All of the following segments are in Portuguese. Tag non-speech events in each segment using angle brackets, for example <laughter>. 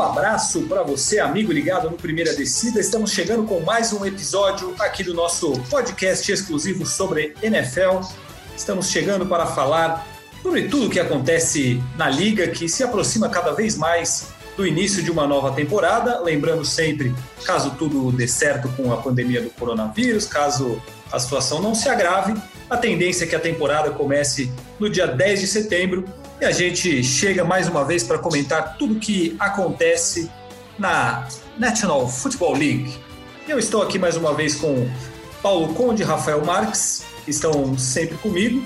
Um abraço para você, amigo ligado no Primeira Descida. Estamos chegando com mais um episódio aqui do nosso podcast exclusivo sobre NFL. Estamos chegando para falar sobre tudo o que acontece na liga, que se aproxima cada vez mais do início de uma nova temporada. Lembrando sempre, caso tudo dê certo com a pandemia do coronavírus, caso a situação não se agrave, a tendência é que a temporada comece no dia 10 de setembro e a gente chega mais uma vez para comentar tudo o que acontece na National Football League. Eu estou aqui mais uma vez com Paulo Conde e Rafael Marques, que estão sempre comigo.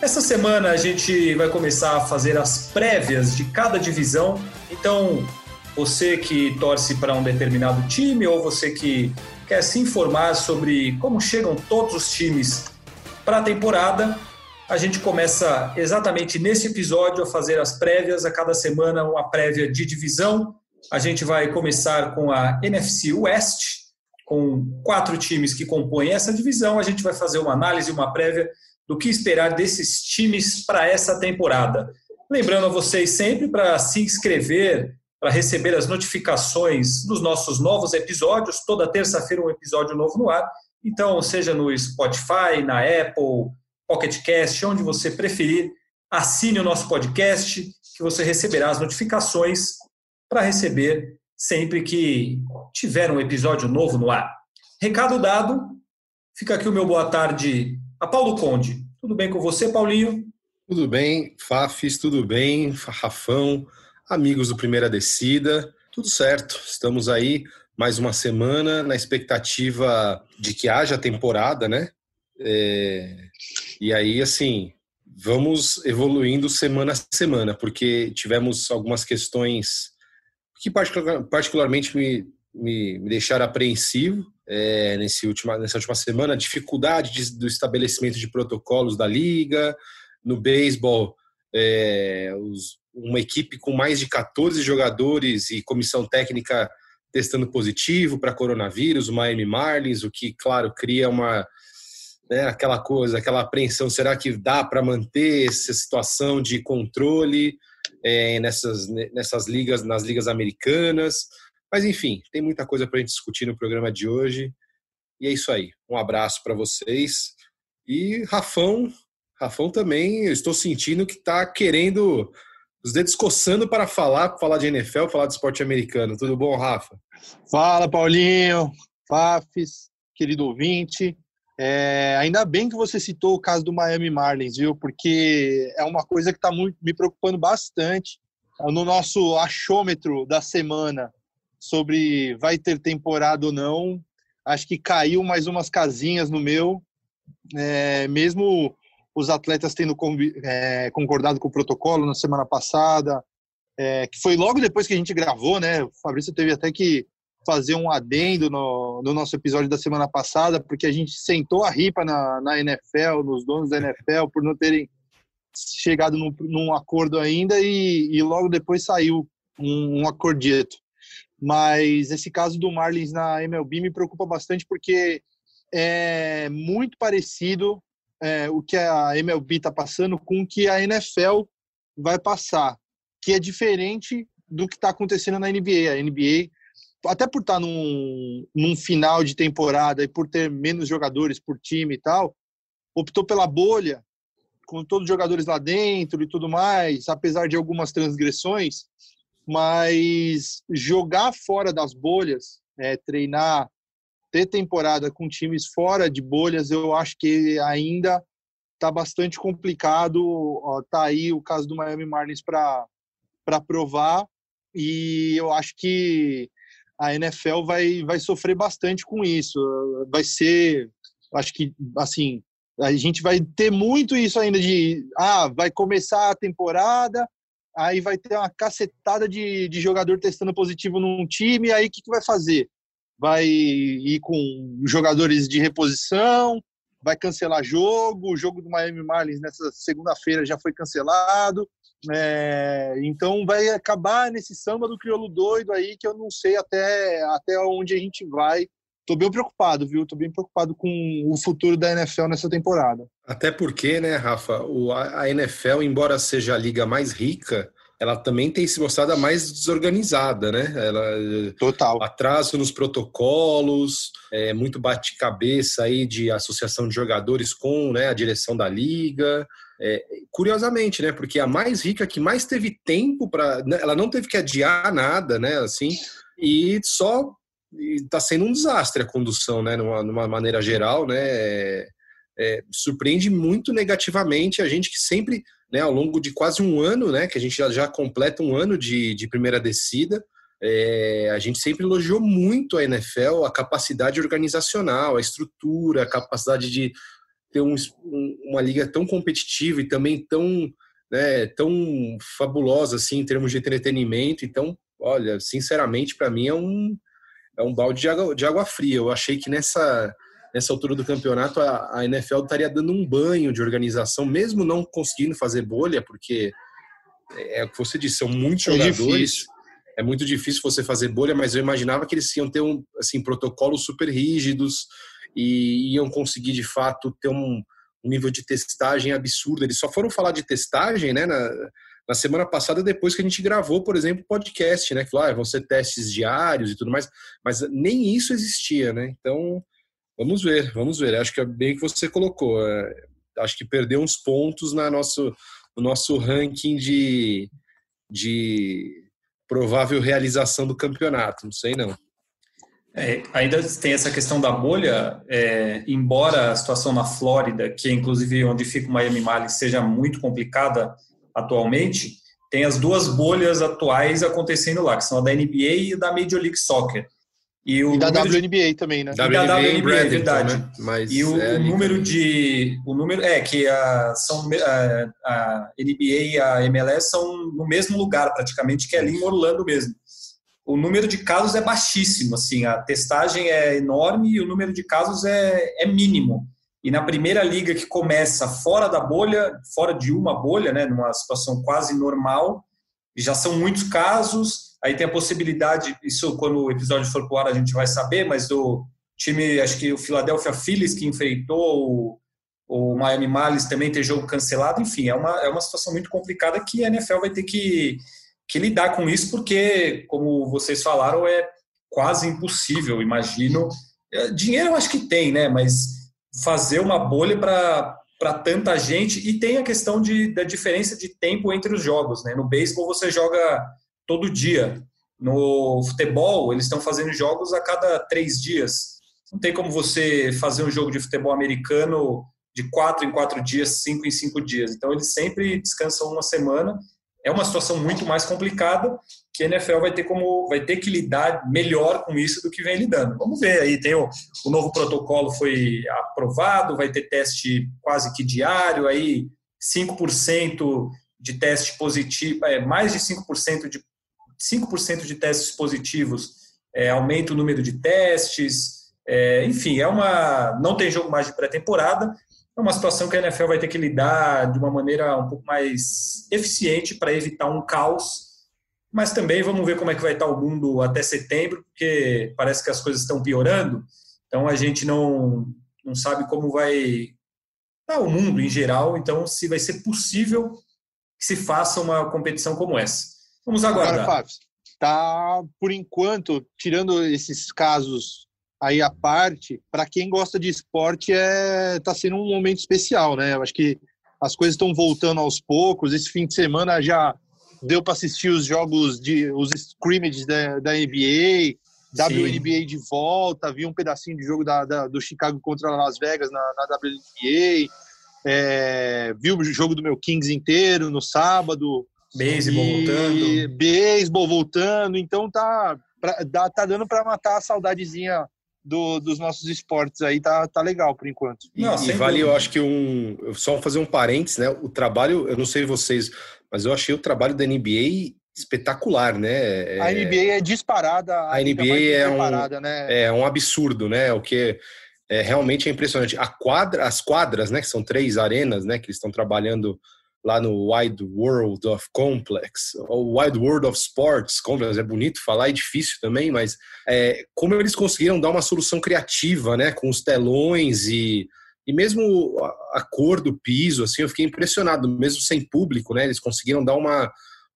Essa semana a gente vai começar a fazer as prévias de cada divisão. Então, você que torce para um determinado time ou você que quer se informar sobre como chegam todos os times para a temporada, a gente começa exatamente nesse episódio a fazer as prévias, a cada semana uma prévia de divisão. A gente vai começar com a NFC West, com quatro times que compõem essa divisão. A gente vai fazer uma análise, uma prévia do que esperar desses times para essa temporada. Lembrando a vocês sempre para se inscrever, para receber as notificações dos nossos novos episódios. Toda terça-feira um episódio novo no ar. Então, seja no Spotify, na Apple, Pocket Cast, onde você preferir, assine o nosso podcast, que você receberá as notificações para receber sempre que tiver um episódio novo no ar. Recado dado, fica aqui o meu boa tarde a Paulo Conde. Tudo bem com você, Paulinho? Tudo bem, Fafis, tudo bem, Rafão, amigos do Primeira Descida, tudo certo. Estamos aí mais uma semana na expectativa de que haja temporada, né? É, e aí, assim, vamos evoluindo semana a semana, porque tivemos algumas questões que particularmente me, me, me deixaram apreensivo é, nesse última, nessa última semana, a dificuldade de, do estabelecimento de protocolos da liga, no beisebol, é, uma equipe com mais de 14 jogadores e comissão técnica testando positivo para coronavírus, o Miami Marlins, o que, claro, cria uma, né, aquela coisa, aquela apreensão, será que dá para manter essa situação de controle é, nessas, nessas ligas, nas ligas americanas? Mas enfim, tem muita coisa para a gente discutir no programa de hoje. E é isso aí. Um abraço para vocês. E Rafão, Rafão também, eu estou sentindo que está querendo os dedos coçando para falar, falar de NFL, falar de esporte americano. Tudo bom, Rafa? Fala, Paulinho, Fafis, querido ouvinte. É, ainda bem que você citou o caso do Miami Marlins, viu? Porque é uma coisa que está me preocupando bastante no nosso achômetro da semana sobre vai ter temporada ou não. Acho que caiu mais umas casinhas no meu, é, mesmo os atletas tendo é, concordado com o protocolo na semana passada, é, que foi logo depois que a gente gravou, né? O Fabrício teve até que fazer um adendo no, no, nosso episódio da semana passada, porque a gente sentou a ripa na, na NFL, nos donos da NFL, por não terem chegado num, num acordo ainda e, e, logo depois saiu um, um acordito. Mas esse caso do Marlins na MLB me preocupa bastante porque é muito parecido é, o que a MLB está passando com o que a NFL vai passar, que é diferente do que está acontecendo na NBA. A NBA até por estar num, num final de temporada e por ter menos jogadores por time e tal, optou pela bolha, com todos os jogadores lá dentro e tudo mais, apesar de algumas transgressões, mas jogar fora das bolhas, é, treinar, ter temporada com times fora de bolhas, eu acho que ainda está bastante complicado. Ó, tá aí o caso do Miami Marlins para provar, e eu acho que a NFL vai, vai sofrer bastante com isso. Vai ser, acho que, assim, a gente vai ter muito isso ainda de, ah, vai começar a temporada, aí vai ter uma cacetada de, de jogador testando positivo num time, aí o que, que vai fazer? Vai ir com jogadores de reposição, vai cancelar jogo, o jogo do Miami Marlins nessa segunda-feira já foi cancelado, é, então vai acabar nesse samba do crioulo doido aí que eu não sei até, até onde a gente vai. Tô bem preocupado, viu? Tô bem preocupado com o futuro da NFL nessa temporada. Até porque, né, Rafa, o, a NFL, embora seja a liga mais rica ela também tem se mostrado a mais desorganizada, né? Ela, Total. Atraso nos protocolos, é, muito bate-cabeça aí de associação de jogadores com né, a direção da liga. É, curiosamente, né? Porque a mais rica que mais teve tempo para, né, ela não teve que adiar nada, né? Assim, e só está sendo um desastre a condução, né? Numa, numa maneira geral, né? É, é, surpreende muito negativamente a gente que sempre né, ao longo de quase um ano, né, que a gente já, já completa um ano de, de primeira descida, é, a gente sempre elogiou muito a NFL, a capacidade organizacional, a estrutura, a capacidade de ter um, uma liga tão competitiva e também tão, né, tão fabulosa assim em termos de entretenimento. Então, olha, sinceramente, para mim é um, é um balde de água, de água fria. Eu achei que nessa nessa altura do campeonato, a, a NFL estaria dando um banho de organização, mesmo não conseguindo fazer bolha, porque é, é o que você disse, são muitos é jogadores. Difícil. É muito difícil você fazer bolha, mas eu imaginava que eles iam ter um, assim, protocolos super rígidos e iam conseguir, de fato, ter um, nível de testagem absurdo. Eles só foram falar de testagem, né, na, na semana passada, depois que a gente gravou, por exemplo, podcast, né, que falou, ah, vão ser testes diários e tudo mais, mas nem isso existia, né, então Vamos ver, vamos ver. Acho que é bem que você colocou. É, acho que perdeu uns pontos na nosso, no nosso ranking de, de provável realização do campeonato. Não sei não. É, ainda tem essa questão da bolha, é, embora a situação na Flórida, que é inclusive onde fica o Miami Marlins, seja muito complicada atualmente, tem as duas bolhas atuais acontecendo lá, que são a da NBA e da Major League Soccer. E, o e da WNBA de... também, né? WNBA, e da WNBA, é verdade. Né? Mas e o, é o número de. O número. É, que a, são, a, a NBA e a MLS são no mesmo lugar, praticamente, que é ali em Orlando mesmo. O número de casos é baixíssimo, assim, a testagem é enorme e o número de casos é, é mínimo. E na primeira liga que começa fora da bolha, fora de uma bolha, né, numa situação quase normal, já são muitos casos Aí tem a possibilidade, isso quando o episódio for pro ar a gente vai saber, mas do time, acho que o Philadelphia Phillies que enfrentou o, o Miami Marlins também ter jogo cancelado. Enfim, é uma, é uma situação muito complicada que a NFL vai ter que, que lidar com isso, porque, como vocês falaram, é quase impossível, imagino. É, dinheiro eu acho que tem, né? Mas fazer uma bolha para tanta gente e tem a questão de, da diferença de tempo entre os jogos, né? No beisebol você joga todo dia. No futebol, eles estão fazendo jogos a cada três dias. Não tem como você fazer um jogo de futebol americano de quatro em quatro dias, cinco em cinco dias. Então, eles sempre descansam uma semana. É uma situação muito mais complicada que a NFL vai ter como vai ter que lidar melhor com isso do que vem lidando. Vamos ver aí, tem o, o novo protocolo foi aprovado, vai ter teste quase que diário, aí 5% de teste positivo, é, mais de 5% de 5% de testes positivos é, aumenta o número de testes, é, enfim, é uma. Não tem jogo mais de pré-temporada, é uma situação que a NFL vai ter que lidar de uma maneira um pouco mais eficiente para evitar um caos. Mas também vamos ver como é que vai estar o mundo até setembro, porque parece que as coisas estão piorando. Então a gente não, não sabe como vai estar o mundo em geral. Então, se vai ser possível que se faça uma competição como essa. Vamos aguardar. Agora, Fábio, tá, por enquanto, tirando esses casos aí à parte, para quem gosta de esporte, é tá sendo um momento especial, né? Eu acho que as coisas estão voltando aos poucos. Esse fim de semana já deu para assistir os jogos de os scrimmages da, da NBA, Sim. WNBA de volta, vi um pedacinho de jogo da, da, do Chicago contra Las Vegas na, na WNBA, é, vi o jogo do meu Kings inteiro no sábado, Beisebol voltando. Beisebol voltando. Então tá, pra, tá dando para matar a saudadezinha do, dos nossos esportes aí, tá, tá legal por enquanto. E, não, e vale, eu acho que um. Só fazer um parênteses, né? O trabalho, eu não sei vocês, mas eu achei o trabalho da NBA espetacular, né? É, a NBA é disparada. A, a NBA é um, né? é um absurdo, né? O que é, realmente é impressionante. A quadra, as quadras, né? Que são três arenas, né? Que eles estão trabalhando lá no Wide World of Complex, ou Wide World of Sports Complex, é bonito falar, é difícil também, mas é, como eles conseguiram dar uma solução criativa, né, com os telões e, e mesmo a, a cor do piso, assim, eu fiquei impressionado, mesmo sem público, né, eles conseguiram dar uma,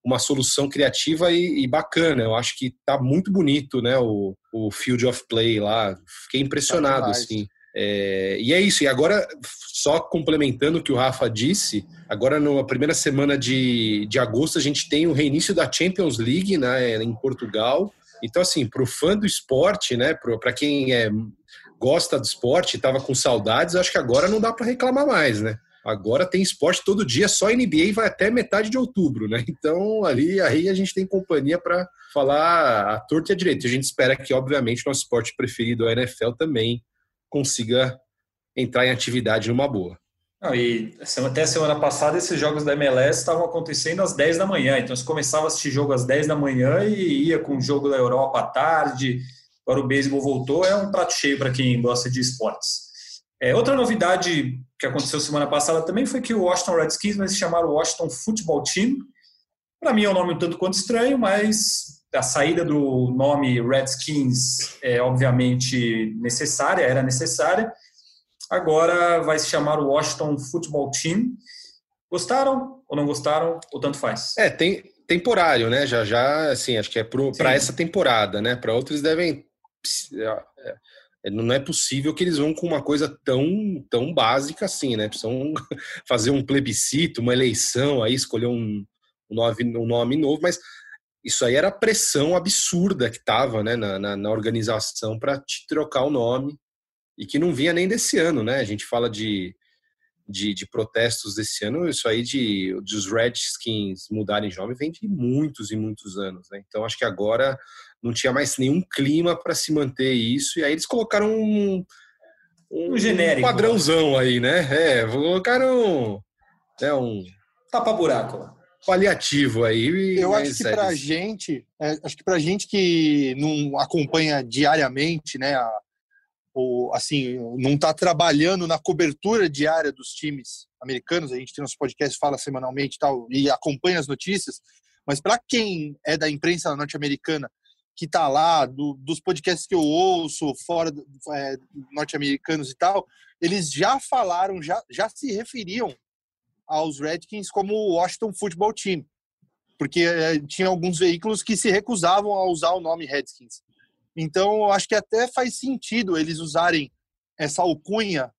uma solução criativa e, e bacana. Eu acho que tá muito bonito, né? O, o Field of Play lá. Fiquei impressionado, assim. É, e é isso. E agora, só complementando o que o Rafa disse, agora na primeira semana de, de agosto a gente tem o reinício da Champions League né, em Portugal. Então, assim, para o fã do esporte, né, para quem é, gosta do esporte, estava com saudades, acho que agora não dá para reclamar mais, né? Agora tem esporte todo dia, só NBA vai até metade de outubro, né? Então ali aí a gente tem companhia para falar a torta e a direita. A gente espera que, obviamente, nosso esporte preferido, a NFL, também consiga entrar em atividade numa boa. E até semana passada esses jogos da MLS estavam acontecendo às 10 da manhã, então você começava a assistir jogo às 10 da manhã e ia com o jogo da Europa à tarde. Agora o beisebol voltou, é um prato cheio para quem gosta de esportes. É, outra novidade que aconteceu semana passada também foi que o Washington Redskins vai se chamar o Washington Football Team. Para mim é um nome um tanto quanto estranho, mas a saída do nome Redskins é obviamente necessária, era necessária. Agora vai se chamar o Washington Football Team. Gostaram ou não gostaram, ou tanto faz? É, tem temporário, né? Já já, assim, acho que é para essa temporada, né? Para outros devem é, não é possível que eles vão com uma coisa tão, tão básica assim, né? Precisam <laughs> fazer um plebiscito, uma eleição, aí escolher um, um, nome, um nome novo, mas isso aí era a pressão absurda que estava né, na, na, na organização para te trocar o nome e que não vinha nem desse ano, né? A gente fala de, de, de protestos desse ano, isso aí de, de os Redskins mudarem de nome vem de muitos e muitos anos, né? Então acho que agora não tinha mais nenhum clima para se manter isso, e aí eles colocaram um, um, um genérico. Um padrãozão aí, né? É, colocaram né, um. Tapa-buraco. Paliativo aí. Eu acho que para a gente, é, acho que pra gente que não acompanha diariamente, né, a, ou assim, não está trabalhando na cobertura diária dos times americanos, a gente tem nosso podcast, fala semanalmente e tal, e acompanha as notícias, mas para quem é da imprensa norte-americana que tá lá, do, dos podcasts que eu ouço, fora é, norte-americanos e tal, eles já falaram, já, já se referiam aos Redskins como o Washington Football Team, porque é, tinha alguns veículos que se recusavam a usar o nome Redskins. Então, acho que até faz sentido eles usarem essa alcunha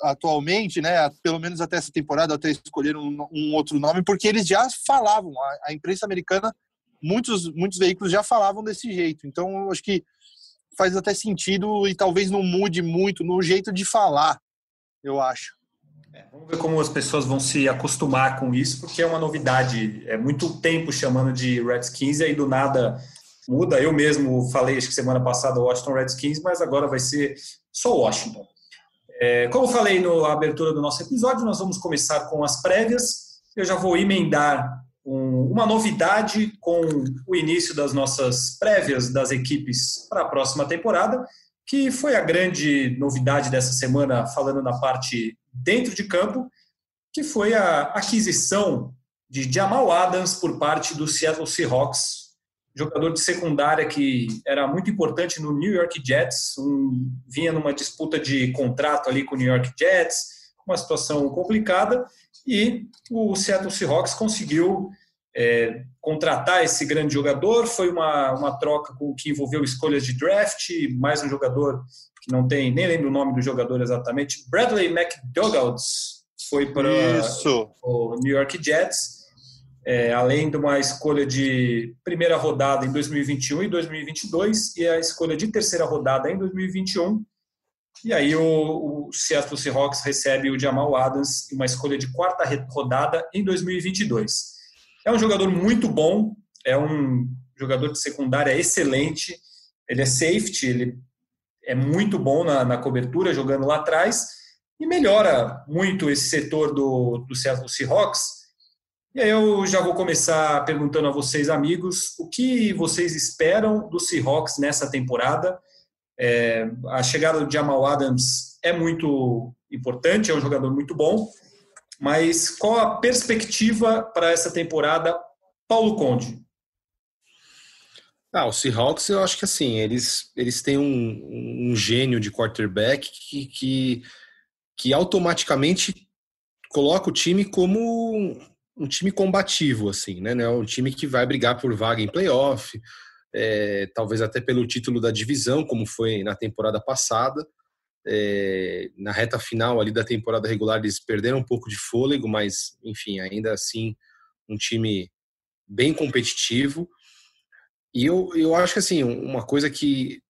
atualmente, né, pelo menos até essa temporada, até escolheram um, um outro nome, porque eles já falavam, a, a imprensa americana muitos, muitos veículos já falavam desse jeito. Então, acho que faz até sentido e talvez não mude muito no jeito de falar, eu acho. É, vamos ver como as pessoas vão se acostumar com isso, porque é uma novidade. É muito tempo chamando de Redskins e aí do nada muda. Eu mesmo falei, acho que semana passada, Washington Redskins, mas agora vai ser só Washington. É, como falei na abertura do nosso episódio, nós vamos começar com as prévias. Eu já vou emendar um, uma novidade com o início das nossas prévias das equipes para a próxima temporada, que foi a grande novidade dessa semana, falando na parte dentro de campo, que foi a aquisição de Jamal Adams por parte do Seattle Seahawks, jogador de secundária que era muito importante no New York Jets, um, vinha numa disputa de contrato ali com o New York Jets, uma situação complicada, e o Seattle Seahawks conseguiu é, contratar esse grande jogador. Foi uma, uma troca com, que envolveu escolhas de draft, mais um jogador que não tem, nem lembro o nome do jogador exatamente, Bradley McDougald foi para o New York Jets. É, além de uma escolha de primeira rodada em 2021 e 2022 e a escolha de terceira rodada em 2021 e aí o, o Seattle Seahawks recebe o Jamal Adams uma escolha de quarta rodada em 2022. É um jogador muito bom, é um jogador de secundária excelente, ele é safety, ele é muito bom na, na cobertura, jogando lá atrás, e melhora muito esse setor do, do Seattle Seahawks. E aí eu já vou começar perguntando a vocês, amigos, o que vocês esperam do Seahawks nessa temporada? É, a chegada do Jamal Adams é muito importante, é um jogador muito bom, mas qual a perspectiva para essa temporada, Paulo Conde? Ah, o Seahawks, eu acho que assim, eles, eles têm um, um gênio de quarterback que, que, que automaticamente coloca o time como um time combativo, assim, né? É um time que vai brigar por vaga em playoff, é, talvez até pelo título da divisão, como foi na temporada passada. É, na reta final ali da temporada regular eles perderam um pouco de fôlego, mas enfim, ainda assim um time bem competitivo. E eu, eu acho que assim, uma coisa que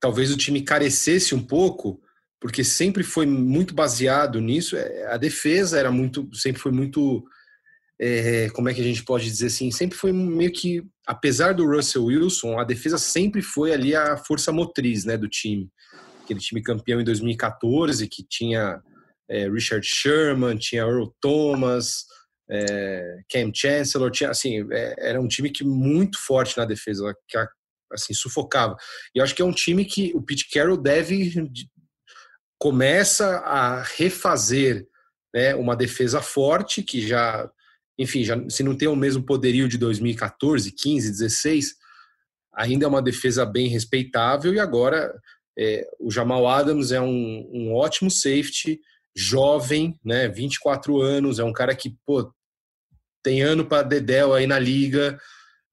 talvez o time carecesse um pouco, porque sempre foi muito baseado nisso, é, a defesa era muito, sempre foi muito é, como é que a gente pode dizer assim, sempre foi meio que, apesar do Russell Wilson, a defesa sempre foi ali a força motriz né, do time. Aquele time campeão em 2014, que tinha é, Richard Sherman, tinha Earl Thomas, é, Cam Chancellor, tinha, assim, é, era um time que muito forte na defesa, que assim, sufocava. E acho que é um time que o Pete Carroll deve começa a refazer né, uma defesa forte que já enfim, já, se não tem o mesmo poderio de 2014, 15, 16, ainda é uma defesa bem respeitável e agora é, o Jamal Adams é um, um, ótimo safety, jovem, né, 24 anos, é um cara que, pô, tem ano para Dedel aí na liga,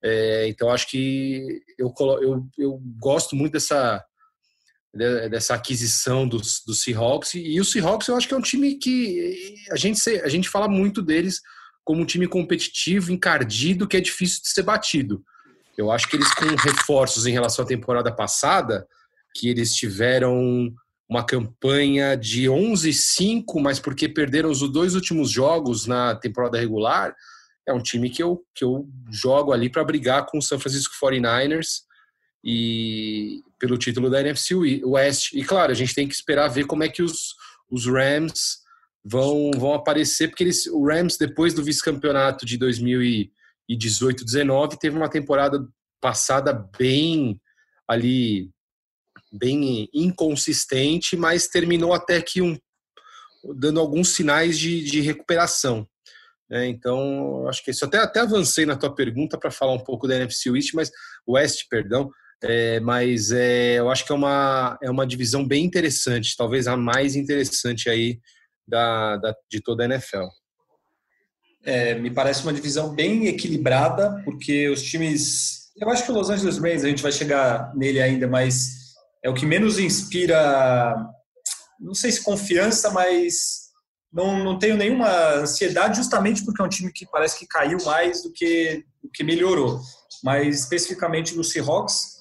é, então acho que eu, eu, eu gosto muito dessa dessa aquisição dos, dos Seahawks e o Seahawks eu acho que é um time que a gente a gente fala muito deles como um time competitivo, encardido, que é difícil de ser batido. Eu acho que eles, com reforços em relação à temporada passada, que eles tiveram uma campanha de 11-5, mas porque perderam os dois últimos jogos na temporada regular, é um time que eu, que eu jogo ali para brigar com o San Francisco 49ers e pelo título da NFC West. E claro, a gente tem que esperar ver como é que os, os Rams vão, vão aparecer, porque eles, o Rams, depois do vice-campeonato de 2018-19, teve uma temporada passada bem ali, bem inconsistente, mas terminou até que um, dando alguns sinais de, de recuperação. É, então, acho que isso até, até avancei na tua pergunta para falar um pouco da NFC West, mas West, perdão, é, mas é, eu acho que é uma, é uma divisão bem interessante, talvez a mais interessante aí da, da de toda a NFL. É, me parece uma divisão bem equilibrada, porque os times. Eu acho que o Los Angeles Rams, a gente vai chegar nele ainda, mas é o que menos inspira, não sei se confiança, mas não, não tenho nenhuma ansiedade, justamente porque é um time que parece que caiu mais do que, do que melhorou. Mas especificamente no Seahawks,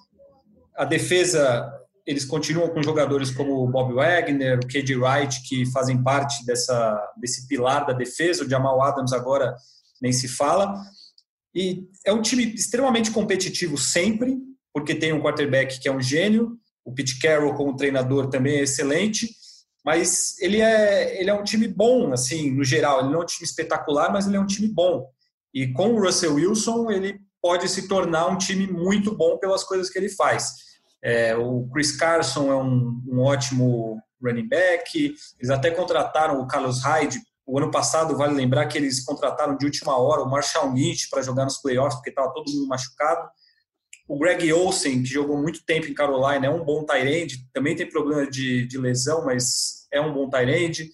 a defesa eles continuam com jogadores como o Bob Wagner, o KJ Wright, que fazem parte dessa, desse pilar da defesa. O Jamal Adams agora nem se fala. E é um time extremamente competitivo sempre, porque tem um quarterback que é um gênio. O Pete Carroll, como treinador, também é excelente. Mas ele é, ele é um time bom, assim, no geral. Ele não é um time espetacular, mas ele é um time bom. E com o Russell Wilson, ele pode se tornar um time muito bom pelas coisas que ele faz. É, o Chris Carson é um, um, ótimo running back. Eles até contrataram o Carlos Hyde. O ano passado, vale lembrar que eles contrataram de última hora o Marshall Lynch para jogar nos playoffs, porque estava todo mundo machucado. O Greg Olsen, que jogou muito tempo em Carolina, é um bom tight Também tem problema de, de lesão, mas é um bom tight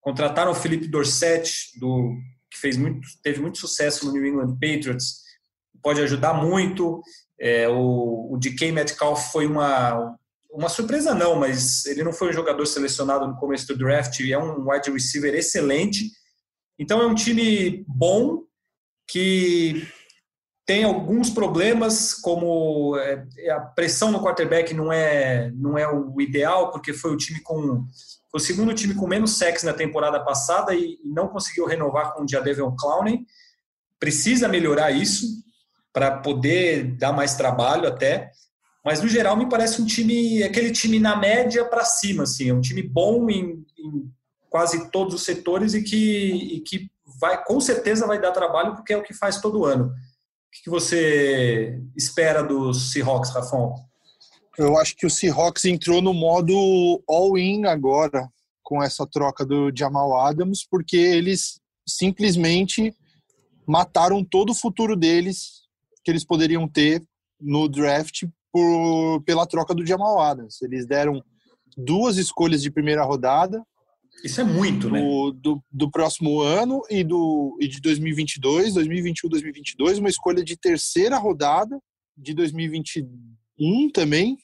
Contrataram o Felipe Dorset, do, que fez muito, teve muito sucesso no New England Patriots. Pode ajudar muito. É, o, o DK Metcalf foi uma, uma surpresa, não, mas ele não foi um jogador selecionado no começo do draft, é um wide receiver excelente. Então é um time bom que tem alguns problemas, como é, a pressão no quarterback não é, não é o ideal, porque foi o time com o segundo time com menos sacks na temporada passada e, não conseguiu renovar com o Jadavion Clowney. Precisa melhorar isso para poder dar mais trabalho até. Mas no geral me parece um time, aquele time na média para cima, assim, é um time bom em, em, quase todos os setores e que, e que vai com certeza vai dar trabalho porque é o que faz todo ano. O que você espera dos Seahawks, Rafão? Eu acho que o Seahawks entrou no modo all-in agora com essa troca do Jamal Adams, porque eles simplesmente mataram todo o futuro deles que eles poderiam ter no draft por, pela troca do Jamal Adams. Eles deram duas escolhas de primeira rodada Isso é muito, do, né? Do, do próximo ano e, do, e de 2022, 2021, 2022, uma escolha de terceira rodada de 2021 também,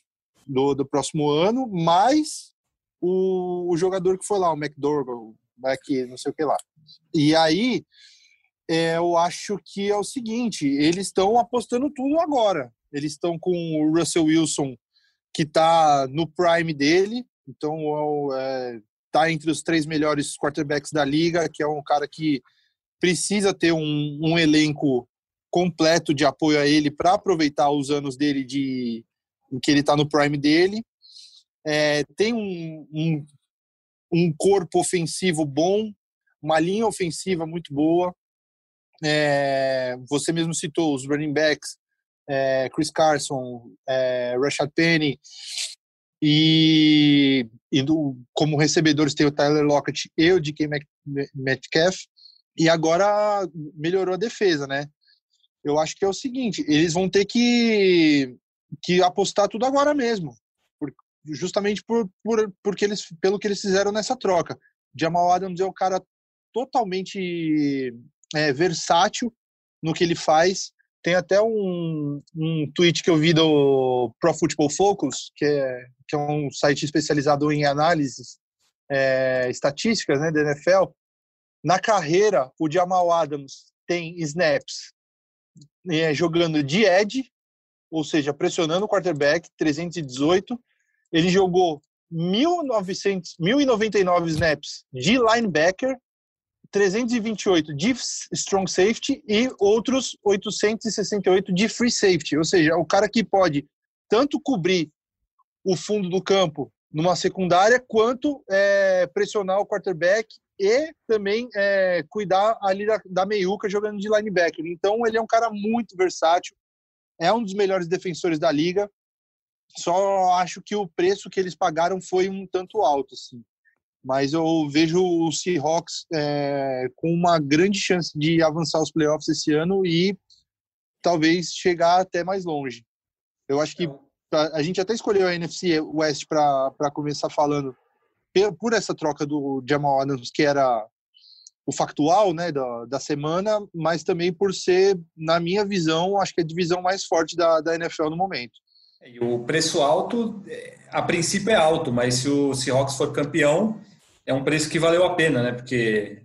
do, do próximo ano, mais o, o jogador que foi lá, o McDougall, Mac não sei o que lá. E aí, é, eu acho que é o seguinte, eles estão apostando tudo agora. Eles estão com o Russell Wilson, que está no prime dele, então é, tá entre os três melhores quarterbacks da liga, que é um cara que precisa ter um, um elenco completo de apoio a ele para aproveitar os anos dele de em que ele está no prime dele. É, tem um, um, um, corpo ofensivo bom, uma linha ofensiva muito boa. É, você mesmo citou os running backs, é, Chris Carson, é, Rashad Penny, e, e do, como recebedores tem o Tyler Lockett e o DK Metcalf, e agora melhorou a defesa, né? Eu acho que é o seguinte, eles vão ter que, que apostar tudo agora mesmo, por, justamente por, por, porque eles, pelo que eles fizeram nessa troca. Jamal Adams é um cara totalmente é, versátil no que ele faz, tem até um, um tweet que eu vi do Pro Football Focus, que é, que é um site especializado em análises é, estatísticas né, da NFL. Na carreira, o Jamal Adams tem snaps é, jogando de edge, ou seja, pressionando o quarterback, 318. Ele jogou 1900, 1099 snaps de linebacker 328 de strong safety e outros 868 de free safety, ou seja, o cara que pode tanto cobrir o fundo do campo numa secundária, quanto é, pressionar o quarterback e também é, cuidar ali da, da meiuca jogando de linebacker. Então ele é um cara muito versátil, é um dos melhores defensores da liga. Só acho que o preço que eles pagaram foi um tanto alto, assim mas eu vejo o Seahawks é, com uma grande chance de avançar os playoffs esse ano e talvez chegar até mais longe. Eu acho que é. a, gente até escolheu a NFC West para começar falando por essa troca do Jamal Adams, que era o factual né, da, da semana, mas também por ser, na minha visão, acho que é a divisão mais forte da, da NFL no momento. E o preço alto, é, a princípio é alto, mas se o Seahawks for campeão, é um preço que valeu a pena, né? Porque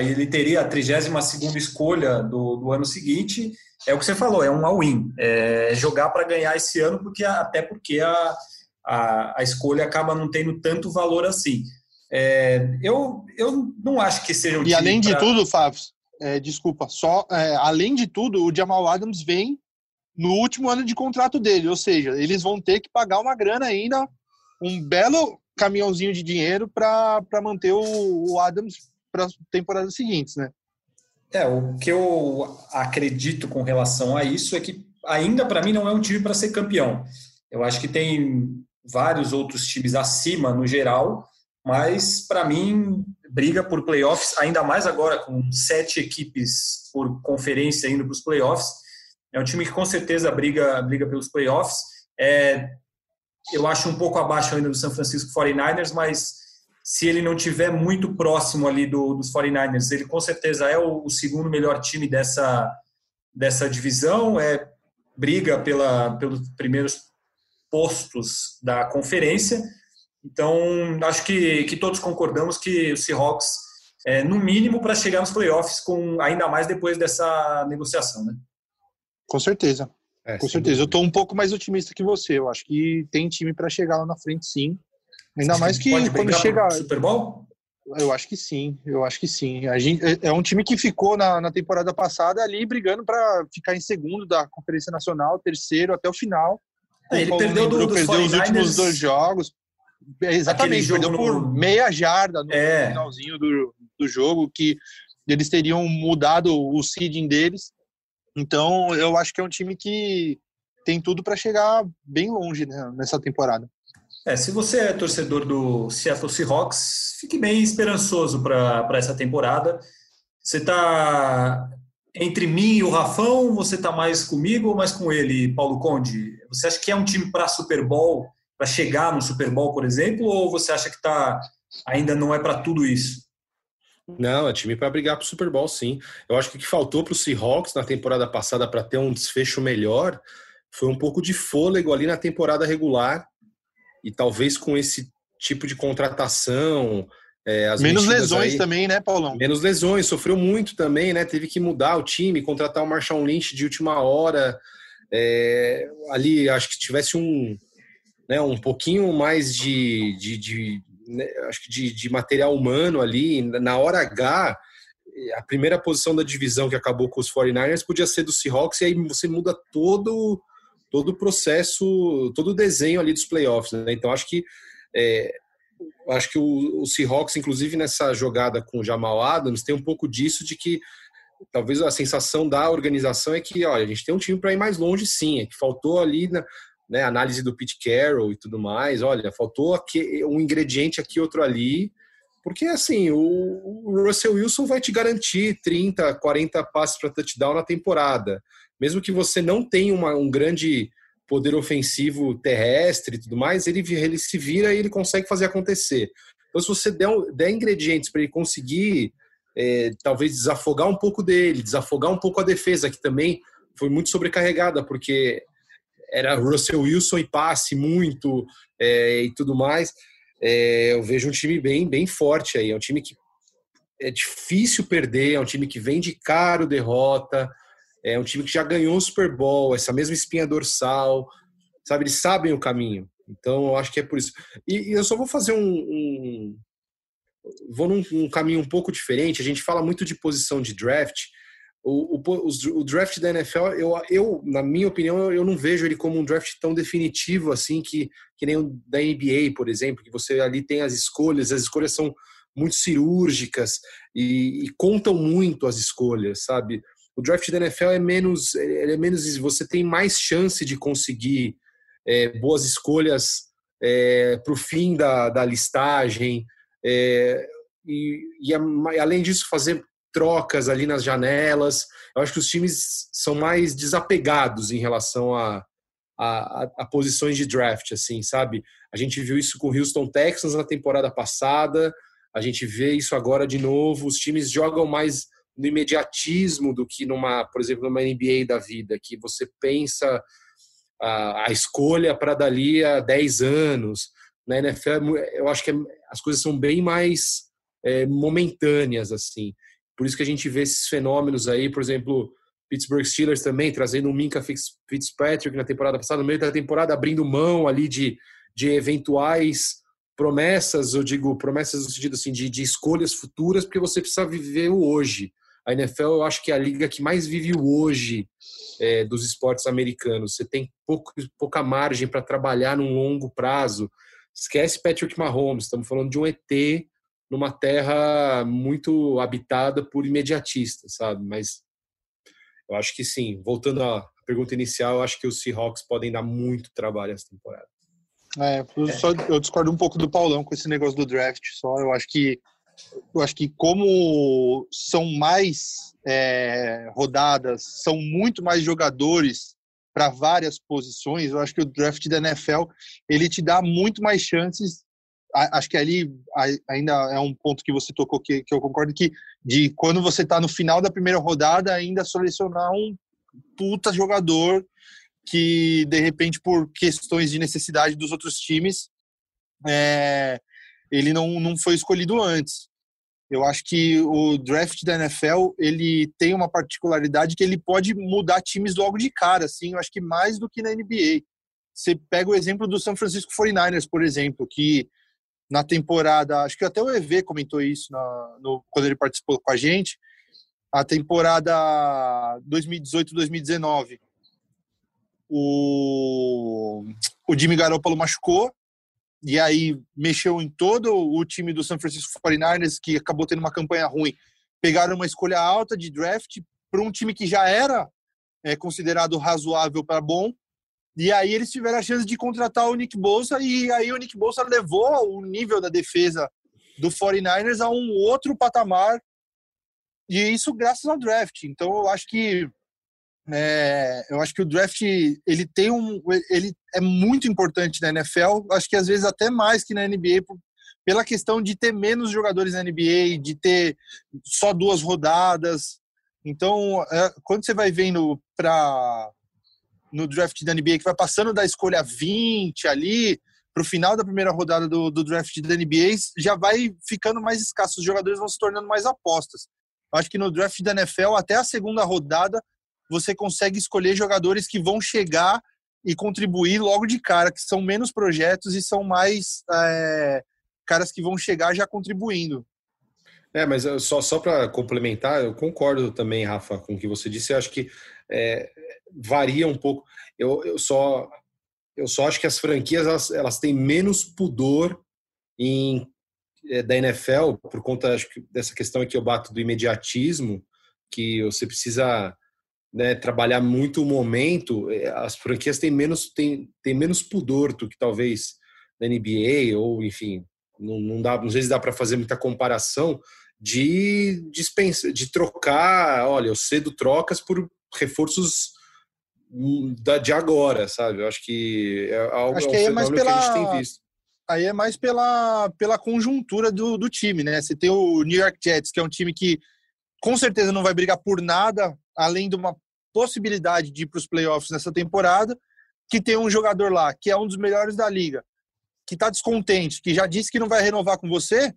ele teria a 32 escolha do, do ano seguinte. É o que você falou, é um all-in. É jogar para ganhar esse ano, porque até porque a, a, a, escolha acaba não tendo tanto valor assim. É, eu, eu não acho que seja um E além pra... de tudo, Fábio, é, desculpa, só é, além de tudo, o Jamal Adams vem no último ano de contrato dele, ou seja, eles vão ter que pagar uma grana ainda, um belo caminhãozinho de dinheiro para manter o, Adams para as temporadas seguintes, né? É, o que eu acredito com relação a isso é que ainda para mim não é um time para ser campeão. Eu acho que tem vários outros times acima no geral, mas para mim briga por playoffs, ainda mais agora com sete equipes por conferência indo para os playoffs. É um time que com certeza briga briga pelos playoffs. É, eu acho um pouco abaixo ainda do San Francisco 49ers, mas se ele não tiver muito próximo ali do, dos 49ers, ele com certeza é o, o, segundo melhor time dessa, dessa divisão, é briga pela, pelos primeiros postos da conferência. Então, acho que, que todos concordamos que o Seahawks, é, no mínimo, para chegar nos playoffs, com ainda mais depois dessa negociação, né? Com certeza. É, Com certeza. Eu estou um pouco mais otimista que você. Eu acho que tem time para chegar lá na frente, sim. Ainda Você mais que quando chega. Super Bowl? Eu acho que sim, eu acho que sim. A gente, é, é um time que ficou na, na temporada passada ali brigando para ficar em segundo da Conferência Nacional, terceiro até o final. É, ele perdeu, do, perdeu os últimos dois jogos. É, exatamente, perdeu no... por meia jarda no é. finalzinho do, do jogo, que eles teriam mudado o seeding deles. Então, eu acho que é um time que tem tudo para chegar bem longe né, nessa temporada. É, se você é torcedor do Seattle Seahawks, fique bem esperançoso para essa temporada. Você está entre mim e o Rafão, você está mais comigo ou mais com ele, Paulo Conde? Você acha que é um time para Super Bowl, para chegar no Super Bowl, por exemplo, ou você acha que está ainda não é para tudo isso? Não, é time para brigar para o Super Bowl, sim. Eu acho que o que faltou para o Seahawks na temporada passada para ter um desfecho melhor foi um pouco de fôlego ali na temporada regular e talvez com esse tipo de contratação. É, menos lesões aí, também, né, Paulão? Menos lesões, sofreu muito também, né? Teve que mudar o time, contratar o Marshall Lynch de última hora. É, ali, acho que tivesse um, né, um pouquinho mais de, de, de né, acho que de, de material humano ali, na hora H, a primeira posição da divisão que acabou com os 49ers podia ser do Seahawks, e aí você muda todo, todo o processo, todo o desenho ali dos playoffs. Né? Então, acho que é, acho que o, o Seahawks, inclusive nessa jogada com o Jamal Adams, tem um pouco disso de que talvez a sensação da organização é que, olha, a gente tem um time para ir mais longe, sim, é que faltou ali na, né, análise do Pete Carroll e tudo mais. Olha, faltou aqui, um ingrediente aqui, outro ali. Porque, assim, o, Russell Wilson vai te garantir 30, 40 passes para touchdown na temporada. Mesmo que você não tenha uma, um grande poder ofensivo terrestre e tudo mais, ele, ele se vira e ele consegue fazer acontecer. Então, se você der, der ingredientes para ele conseguir, é, talvez desafogar um pouco dele, desafogar um pouco a defesa, que também foi muito sobrecarregada, porque era Russell Wilson e passe muito é, e tudo mais. É, eu vejo um time bem, bem forte aí. É um time que é difícil perder, é um time que vem de caro derrota, é um time que já ganhou o Super Bowl, essa mesma espinha dorsal, sabe? Eles sabem o caminho. Então, eu acho que é por isso. E, e eu só vou fazer um, um vou num um caminho um pouco diferente. A gente fala muito de posição de draft, o, o, o, draft da NFL, eu, eu, na minha opinião, eu não vejo ele como um draft tão definitivo assim que, que nem o da NBA, por exemplo, que você ali tem as escolhas, as escolhas são muito cirúrgicas e, e contam muito as escolhas, sabe? O draft da NFL é menos, é menos, você tem mais chance de conseguir é, boas escolhas é, para o fim da, da listagem. É, e, e, além disso, fazer trocas ali nas janelas. Eu acho que os times são mais desapegados em relação a, a, a, posições de draft, assim, sabe? A gente viu isso com o Houston Texans na temporada passada, a gente vê isso agora de novo. Os times jogam mais no imediatismo do que numa, por exemplo, numa NBA da vida, que você pensa a, a escolha para dali a 10 anos. Na NFL, eu acho que é, as coisas são bem mais é, momentâneas, assim. Por isso que a gente vê esses fenômenos aí, por exemplo, Pittsburgh Steelers também trazendo um Minka Fitzpatrick na temporada passada, no meio da temporada abrindo mão ali de, de eventuais promessas, eu digo promessas no sentido assim de, de escolhas futuras, porque você precisa viver o hoje. A NFL eu acho que é a liga que mais vive o hoje é, dos esportes americanos. Você tem pouco, pouca margem para trabalhar num longo prazo. Esquece Patrick Mahomes, estamos falando de um ET numa terra muito habitada por imediatistas, sabe? Mas eu acho que sim. Voltando à pergunta inicial, eu acho que os Seahawks podem dar muito trabalho essa temporada. É, eu, só, eu discordo um pouco do Paulão com esse negócio do draft. Só eu acho que eu acho que como são mais é, rodadas, são muito mais jogadores para várias posições, eu acho que o draft da NFL ele te dá muito mais chances acho que ali ainda é um ponto que você tocou que, que eu concordo que de quando você está no final da primeira rodada ainda selecionar um puta jogador que de repente por questões de necessidade dos outros times é, ele não, não foi escolhido antes. Eu acho que o draft da NFL ele tem uma particularidade que ele pode mudar times logo de cara, assim, eu acho que mais do que na NBA. Você pega o exemplo do São Francisco 49ers, por exemplo, que na temporada, acho que até o EV comentou isso na, no, quando ele participou com a gente, a temporada 2018-2019, o, o Jimmy Garoppolo machucou, e aí mexeu em todo o time do San Francisco 49ers, que acabou tendo uma campanha ruim. Pegaram uma escolha alta de draft para um time que já era é, considerado razoável para bom, e aí eles tiveram a chance de contratar o Nick Bolsa e aí o Nick Bolsa levou o nível da defesa do 49ers a um outro patamar e isso graças ao draft. Então eu acho que é, eu acho que o draft ele tem um ele é muito importante na NFL. Acho que às vezes até mais que na NBA pela questão de ter menos jogadores na NBA, de ter só duas rodadas. Então, é, quando você vai vendo para no draft da NBA, que vai passando da escolha 20 ali para o final da primeira rodada do, do draft da NBA, já vai ficando mais escasso. Os jogadores vão se tornando mais apostas. Acho que no draft da NFL, até a segunda rodada, você consegue escolher jogadores que vão chegar e contribuir logo de cara, que são menos projetos e são mais é, caras que vão chegar já contribuindo. É, mas só, só para complementar, eu concordo também, Rafa, com o que você disse. Eu acho que é, varia um pouco. Eu, eu, só, eu só acho que as franquias elas, elas têm menos pudor em, é, da NFL, por conta acho que, dessa questão que eu bato do imediatismo, que você precisa né, trabalhar muito o momento, é, as franquias têm menos, têm, têm menos pudor do que talvez na NBA, ou enfim, não, não, dá, sei se dá para fazer muita comparação de dispensa, de trocar, olha, eu cedo trocas por reforços da, de agora, sabe? Eu acho que é algo acho que é um é mais pela... que a gente tem visto. Aí é mais pela, pela conjuntura do, do time, né? Você tem o New York Jets, que é um time que com certeza não vai brigar por nada, além de uma possibilidade de ir para os playoffs nessa temporada, que tem um jogador lá que é um dos melhores da liga, que está descontente, que já disse que não vai renovar com você,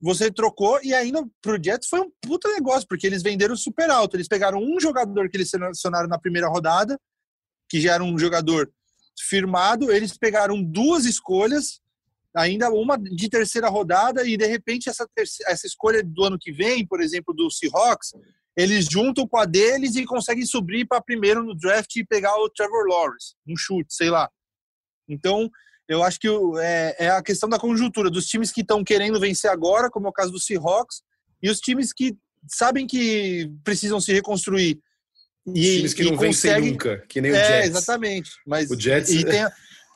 você trocou e ainda para o Jets foi um puta negócio, porque eles venderam super alto. Eles pegaram um jogador que eles selecionaram na primeira rodada, que já era um jogador firmado, eles pegaram duas escolhas, ainda uma de terceira rodada, e de repente essa, terceira, essa escolha do ano que vem, por exemplo, do Seahawks, eles juntam com a deles e conseguem subir para primeiro no draft e pegar o Trevor Lawrence, um chute, sei lá. Então, eu acho que é, é a questão da conjuntura dos times que estão querendo vencer agora, como é o caso do Seahawks, e os times que sabem que precisam se reconstruir. E, times que não conseguem... vencem nunca, que nem o é, Jets. exatamente. Mas, o Jets... E tem,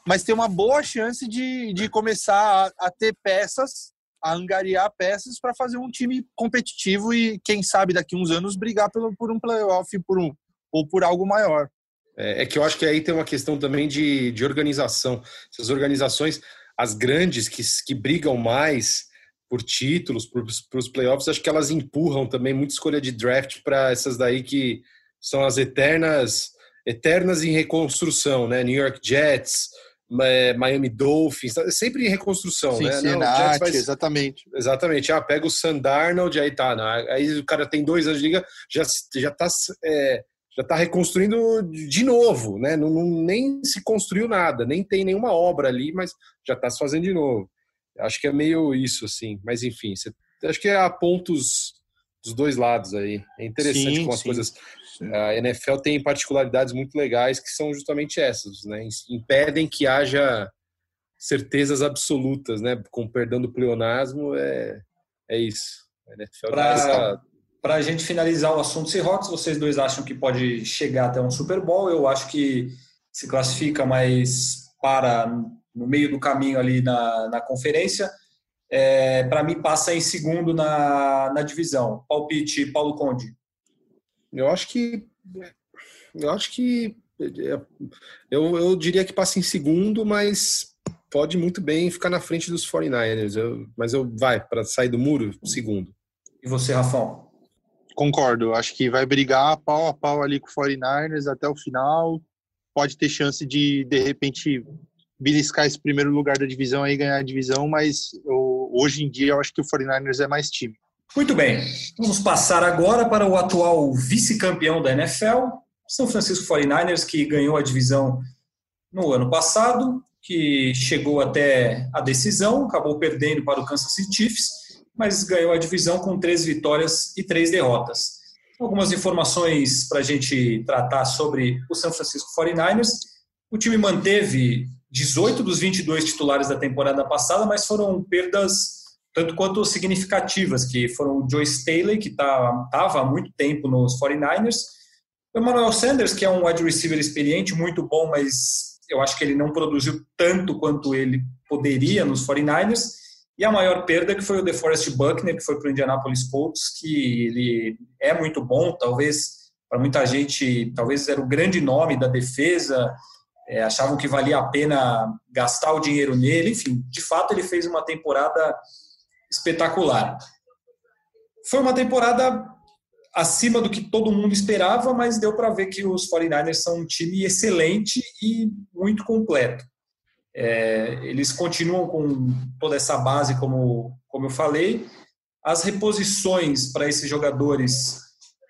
mas tem uma boa chance de, de começar a, a ter peças a angariar peças para fazer um time competitivo e, quem sabe, daqui uns anos brigar pelo, por um playoff por um, ou por algo maior. É, é, que eu acho que aí tem uma questão também de, de organização. Essas organizações, as grandes que, que brigam mais por títulos, para os playoffs, acho que elas empurram também muita escolha de draft para essas daí que são as eternas eternas em reconstrução, né? New York Jets, é, Miami Dolphins, tá sempre em reconstrução, Sim, né? Cincinnati, Não, exatamente. Exatamente. Ah, pega o Sandarnold, aí tá. Aí o cara tem dois anos de liga, já, já tá. É, já está reconstruindo de novo, né? Não, não, nem se construiu nada, nem tem nenhuma obra ali, mas já está se fazendo de novo. Acho que é meio isso, assim. Mas enfim, você, acho que há pontos dos dois lados aí. É interessante sim, como as sim. coisas. A NFL tem particularidades muito legais que são justamente essas, né? Impedem que haja certezas absolutas, né? Com perdão do pleonasmo, é, é isso. A NFL pra, para a gente finalizar o assunto Seahawks, vocês dois acham que pode chegar até um Super Bowl? Eu acho que se classifica mais para no meio do caminho ali na, na conferência. É, para mim, passa em segundo na, na divisão. Palpite, Paulo Conde. Eu acho que. Eu acho que. Eu, eu diria que passa em segundo, mas pode muito bem ficar na frente dos 49ers. Eu, mas eu vai para sair do muro, segundo. E você, Rafão? Concordo. Acho que vai brigar pau a pau ali com o 49ers até o final. Pode ter chance de, de repente, beliscar esse primeiro lugar da divisão e ganhar a divisão, mas eu, hoje em dia eu acho que o 49ers é mais time. Muito bem. Vamos passar agora para o atual vice-campeão da NFL, São Francisco 49ers, que ganhou a divisão no ano passado, que chegou até a decisão, acabou perdendo para o Kansas City Chiefs mas ganhou a divisão com três vitórias e três derrotas. Algumas informações para a gente tratar sobre o São Francisco 49ers. O time manteve 18 dos 22 titulares da temporada passada, mas foram perdas tanto quanto significativas, que foram o Joe Staley, que estava tá, há muito tempo nos 49ers, o Emmanuel Sanders, que é um wide receiver experiente, muito bom, mas eu acho que ele não produziu tanto quanto ele poderia nos 49ers, e a maior perda que foi o DeForest Buckner, que foi para o Indianapolis Colts, que ele é muito bom, talvez para muita gente, talvez era o grande nome da defesa, é, achavam que valia a pena gastar o dinheiro nele. Enfim, de fato, ele fez uma temporada espetacular. Foi uma temporada acima do que todo mundo esperava, mas deu para ver que os 49ers são um time excelente e muito completo. É, eles continuam com toda essa base, como, como eu falei. As reposições para esses jogadores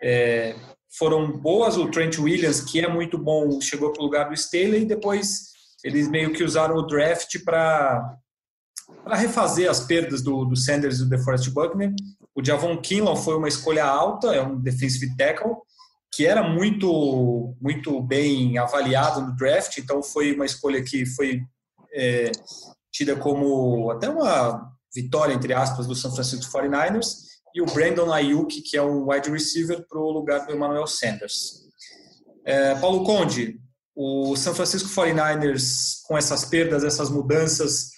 é, foram boas. O Trent Williams, que é muito bom, chegou para o lugar do Staley e depois eles meio que usaram o draft para refazer as perdas do, do Sanders e do DeForest Buckner. O Javon Kinlaw foi uma escolha alta, é um defensive tackle, que era muito, muito bem avaliado no draft, então foi uma escolha que foi é, tida como até uma vitória, entre aspas, do San Francisco 49ers e o Brandon Ayuk, que é um wide receiver, para o lugar do Emmanuel Sanders. É, Paulo Conde, o San Francisco 49ers, com essas perdas, essas mudanças,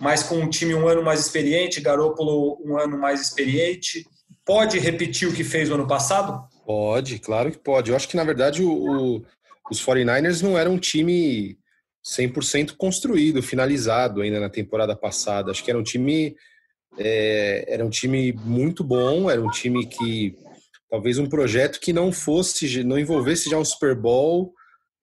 mas com um time um ano mais experiente, Garoppolo um ano mais experiente, pode repetir o que fez o ano passado? Pode, claro que pode. Eu acho que, na verdade, o, o, os 49ers não eram um time 100% construído, finalizado ainda na temporada passada. Acho que era um time é, era um time muito bom, era um time que talvez um projeto que não fosse, não envolvesse já um Super Bowl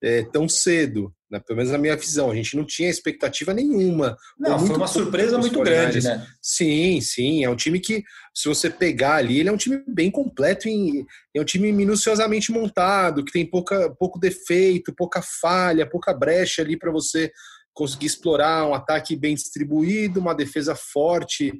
é, tão cedo, né? pelo menos na minha visão. A gente não tinha expectativa nenhuma. Não, foi uma surpresa muito grande, né? Sim, sim. É um time que, se você pegar ali, ele é um time bem completo, em, é um time minuciosamente montado, que tem pouca, pouco defeito, pouca falha, pouca brecha ali para você conseguir explorar um ataque bem distribuído, uma defesa forte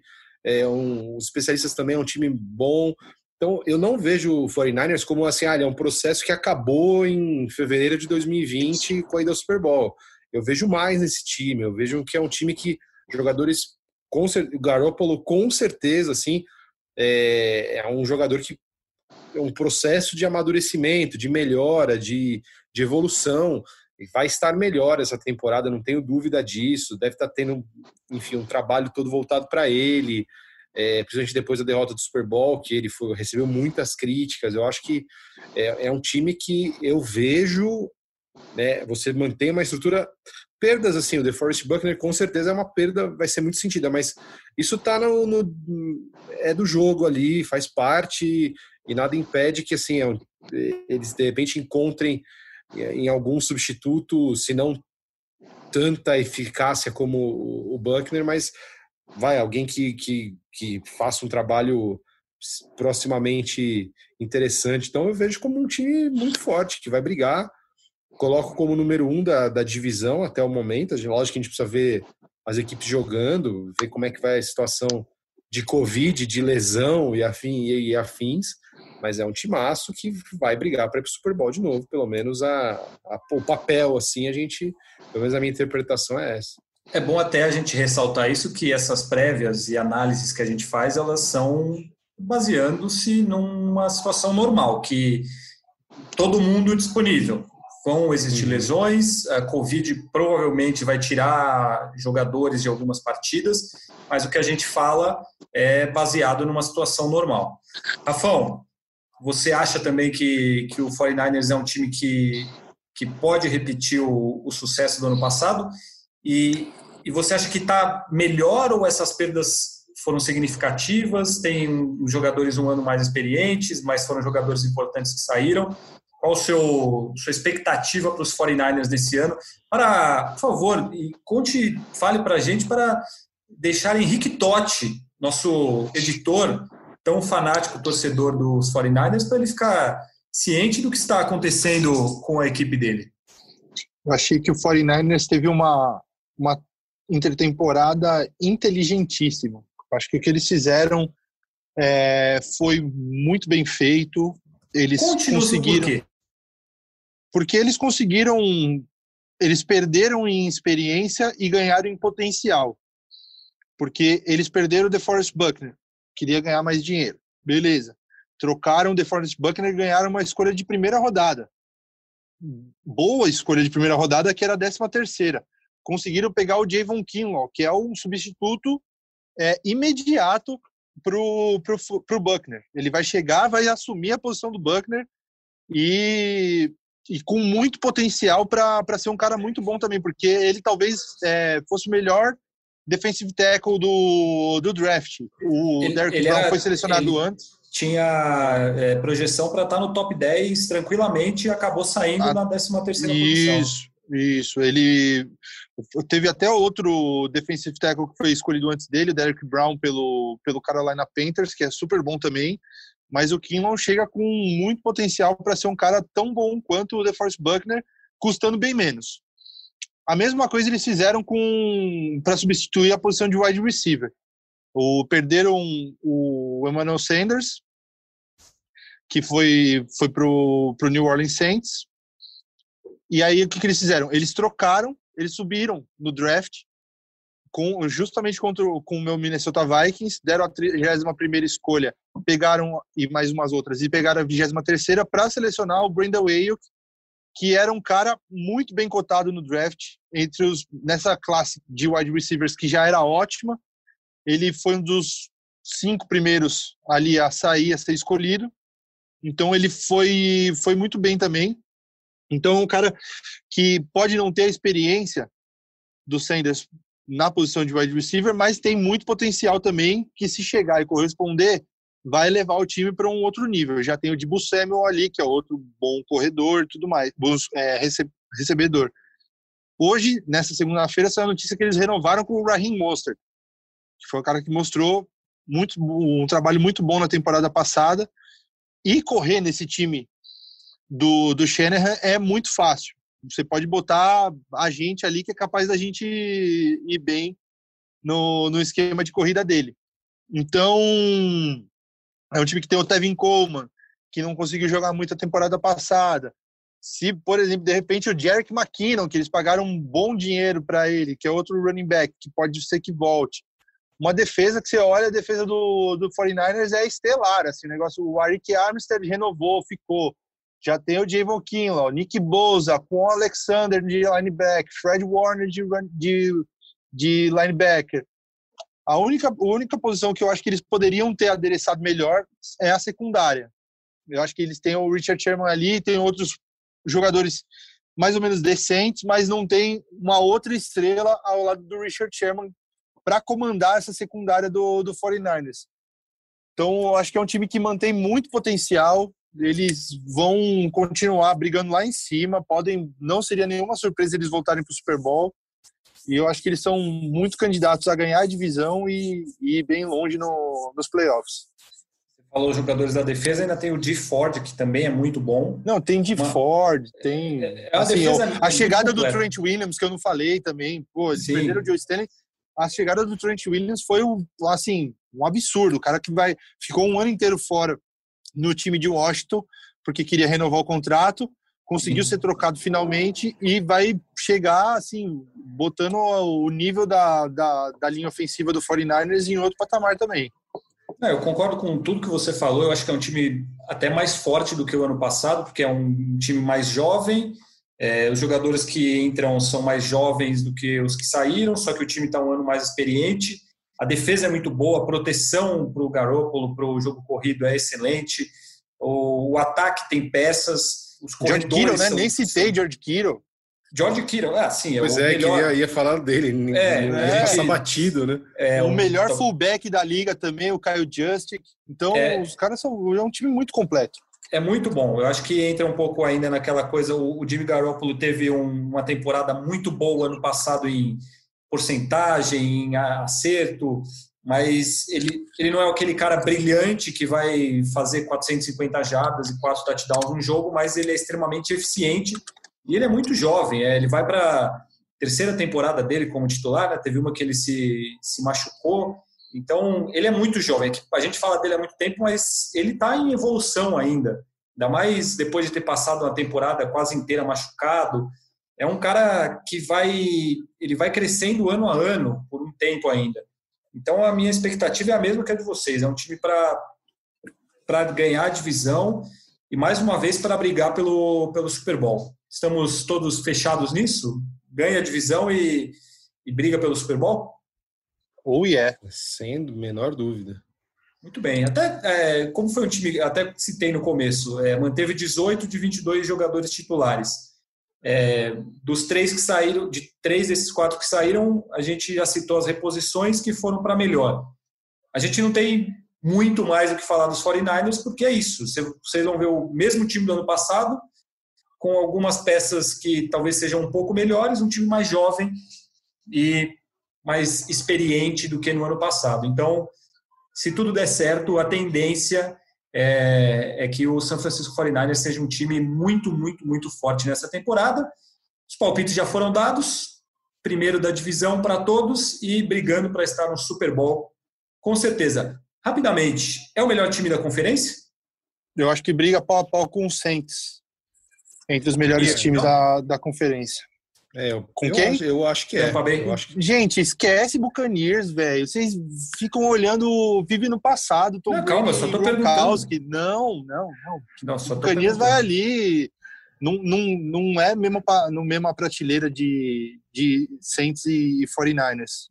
é um, os especialistas também é um time bom. Então, eu não vejo o 49ers como assim, ah, é um processo que acabou em fevereiro de 2020 com a ida ao Super Bowl. Eu vejo mais nesse time, eu vejo que é um time que jogadores, com o Garoppolo com certeza, assim, é, é um jogador que é um processo de amadurecimento, de melhora, de, de evolução vai estar melhor essa temporada, não tenho dúvida disso. Deve estar tendo, enfim, um trabalho todo voltado para ele, é, principalmente depois da derrota do Super Bowl, que ele foi, recebeu muitas críticas. Eu acho que é, é um time que eu vejo, né, você mantém uma estrutura. Perdas, assim, o DeForest Buckner com certeza é uma perda, vai ser muito sentida, mas isso tá no, no é do jogo ali, faz parte e nada impede que, assim, é eles de repente encontrem em algum substituto, se não tanta eficácia como o Buckner, mas vai, alguém que, que, que faça um trabalho proximamente interessante. Então eu vejo como um time muito forte, que vai brigar. Coloco como número um da, da divisão até o momento. Lógico que a gente precisa ver as equipes jogando, ver como é que vai a situação de Covid, de lesão e, afim, e, afins mas é um timaço que vai brigar para ir o Super Bowl de novo, pelo menos a, a, o papel, assim, a gente, pelo menos a minha interpretação é essa. É bom até a gente ressaltar isso, que essas prévias e análises que a gente faz, elas são baseando-se numa situação normal, que todo mundo disponível. Vão existir uhum. lesões, a Covid provavelmente vai tirar jogadores de algumas partidas, mas o que a gente fala é baseado numa situação normal. Rafão, você acha também que, que o 49ers é um time que, que pode repetir o, o sucesso do ano passado? E, e você acha que está melhor ou essas perdas foram significativas? Tem jogadores um ano mais experientes, mas foram jogadores importantes que saíram. Qual a sua expectativa para os 49ers desse ano? Para, por favor, conte, fale para a gente para deixar Henrique Totti, nosso editor, tão fanático torcedor dos 49ers para ele ficar ciente do que está acontecendo com a equipe dele. Eu achei que o 49ers teve uma, uma intertemporada inteligentíssima. Acho que o que eles fizeram é, foi muito bem feito. Eles conseguiram. Por Porque eles conseguiram. Eles perderam em experiência e ganharam em potencial. Porque eles perderam o DeForest Buckner, queria ganhar mais dinheiro. Beleza. Trocaram o DeForest Buckner e ganharam uma escolha de primeira rodada. Boa escolha de primeira rodada, que era a décima terceira. Conseguiram pegar o Javon Kinlaw, que é um substituto é, imediato pro, pro, pro Buckner. Ele vai chegar, vai assumir a posição do Buckner e e com muito potencial para ser um cara muito bom também, porque ele talvez é, fosse o melhor defensive tackle do, do draft. O ele, Derek ele Brown era, foi selecionado antes. Tinha é, projeção para estar tá no top 10 tranquilamente e acabou saindo a, na 13 terceira posição. Isso, isso. Ele teve até outro defensive tackle que foi escolhido antes dele, o Derek Brown pelo, pelo Carolina Panthers, que é super bom também mas o Kinlaw chega com muito potencial para ser um cara tão bom quanto o DeForest Buckner, custando bem menos. A mesma coisa eles fizeram com para substituir a posição de wide receiver. O, perderam o Emmanuel Sanders, que foi, foi para o New Orleans Saints. E aí o que, que eles fizeram? Eles trocaram, eles subiram no draft com, justamente contra, com o meu Minnesota Vikings, deram a 31 escolha, pegaram e mais umas outras, e pegaram a 23 para selecionar o Brandon Ayuk, que era um cara muito bem cotado no draft, entre os nessa classe de wide receivers que já era ótima. Ele foi um dos cinco primeiros ali a sair, a ser escolhido. Então ele foi, foi muito bem também. Então, um cara que pode não ter a experiência do Sanders na posição de wide receiver, mas tem muito potencial também que se chegar e corresponder, vai levar o time para um outro nível. Já tem o Dibu Samuel ali, que é outro bom corredor tudo mais, bom é, recebedor. Hoje, nessa segunda-feira, saiu a notícia que eles renovaram com o Raheem Mostert, que foi um cara que mostrou muito, um trabalho muito bom na temporada passada. E correr nesse time do, do Shanahan é muito fácil você pode botar a gente ali que é capaz da gente ir bem no, no esquema de corrida dele. Então, é um time que tem o Tevin Coleman, que não conseguiu jogar muito a temporada passada. Se, por exemplo, de repente o Jerick McKinnon, que eles pagaram um bom dinheiro para ele, que é outro running back, que pode ser que volte. Uma defesa que você olha, a defesa do, do 49ers é estelar. Assim, o negócio, o Arik Armstead renovou, ficou. Já tem o Javon Kinlaw, Nick Boza, com o Alexander de linebacker, Fred Warner de, de, de linebacker. A única, a única posição que eu acho que eles poderiam ter adereçado melhor é a secundária. Eu acho que eles têm o Richard Sherman ali, tem outros jogadores mais ou menos decentes, mas não tem uma outra estrela ao lado do Richard Sherman para comandar essa secundária do, do 49ers. Então, acho que é um time que mantém muito potencial, eles vão continuar brigando lá em cima. Podem, não seria nenhuma surpresa eles voltarem para o Super Bowl. E eu acho que eles são muito candidatos a ganhar a divisão e, e ir bem longe no, nos playoffs. Você falou jogadores da defesa, ainda tem o D Ford, que também é muito bom. Não, tem D Ford, tem. É, é assim, a, a chegada do Trent Williams, que eu não falei também, pô, eles Sim. perderam o Joe Stanley. A chegada do Trent Williams foi um, assim, um absurdo. O cara que vai ficou um ano inteiro fora no time de Washington, porque queria renovar o contrato, conseguiu ser trocado finalmente e vai chegar, assim, botando o nível da, da, da linha ofensiva do 49ers em outro patamar também. É, eu concordo com tudo que você falou. Eu acho que é um time até mais forte do que o ano passado, porque é um time mais jovem. É, os jogadores que entram são mais jovens do que os que saíram, só que o time está um ano mais experiente. A defesa é muito boa, a proteção para o Garoppolo, para o jogo corrido é excelente. O, o ataque tem peças, os George Kittle, né? Nem citei são... George Kittle. George Kittle, ah, sim, é pois o é, melhor. que ia, ia falar dele, é, é, passa batido, né? É, o um, melhor então... fullback da liga também, o Kyle Justick. Então, é, os caras são é um time muito completo. É muito bom. Eu acho que entra um pouco ainda naquela coisa. O, o Jimmy Garoppolo teve um, uma temporada muito boa ano passado em porcentagem, em acerto, mas ele, ele não é aquele cara brilhante que vai fazer 450 jardas e 4 touchdowns no jogo, mas ele é extremamente eficiente e ele é muito jovem. É, ele vai para terceira temporada dele como titular, né? teve uma que ele se, se machucou. Então, ele é muito jovem. A gente fala dele há muito tempo, mas ele está em evolução ainda. Ainda mais depois de ter passado uma temporada quase inteira machucado, é um cara que vai ele vai crescendo ano a ano por um tempo ainda. Então a minha expectativa é a mesma que a de vocês. É um time para para ganhar a divisão e mais uma vez para brigar pelo pelo Super Bowl. Estamos todos fechados nisso? Ganha a divisão e, e briga pelo Super Bowl? Ou oh, é, yeah. sem menor dúvida. Muito bem. Até é, como foi um time, até citei no começo, é, manteve 18 de 22 jogadores titulares. É, dos três que saíram, de três desses quatro que saíram, a gente já citou as reposições que foram para melhor. A gente não tem muito mais o que falar dos 49ers, porque é isso. Vocês vão ver o mesmo time do ano passado, com algumas peças que talvez sejam um pouco melhores, um time mais jovem e mais experiente do que no ano passado. Então, se tudo der certo, a tendência é, é, que o San Francisco 49ers seja um time muito, muito, muito forte nessa temporada. Os palpites já foram dados, primeiro da divisão para todos e brigando para estar no Super Bowl, com certeza. Rapidamente, é o melhor time da conferência? Eu acho que briga pau a pau com o Saints, entre os melhores times então? da, da conferência. É, com eu quem? Acho, eu acho que é. Eu acho que... Gente, esquece Buccaneers, velho. Vocês ficam olhando, vive no passado. Tom não, calma, só tô perguntando. Não, não, não. não só Buccaneers vai ali. Não, não, não é mesmo no mesma prateleira de, de Saints e 49ers.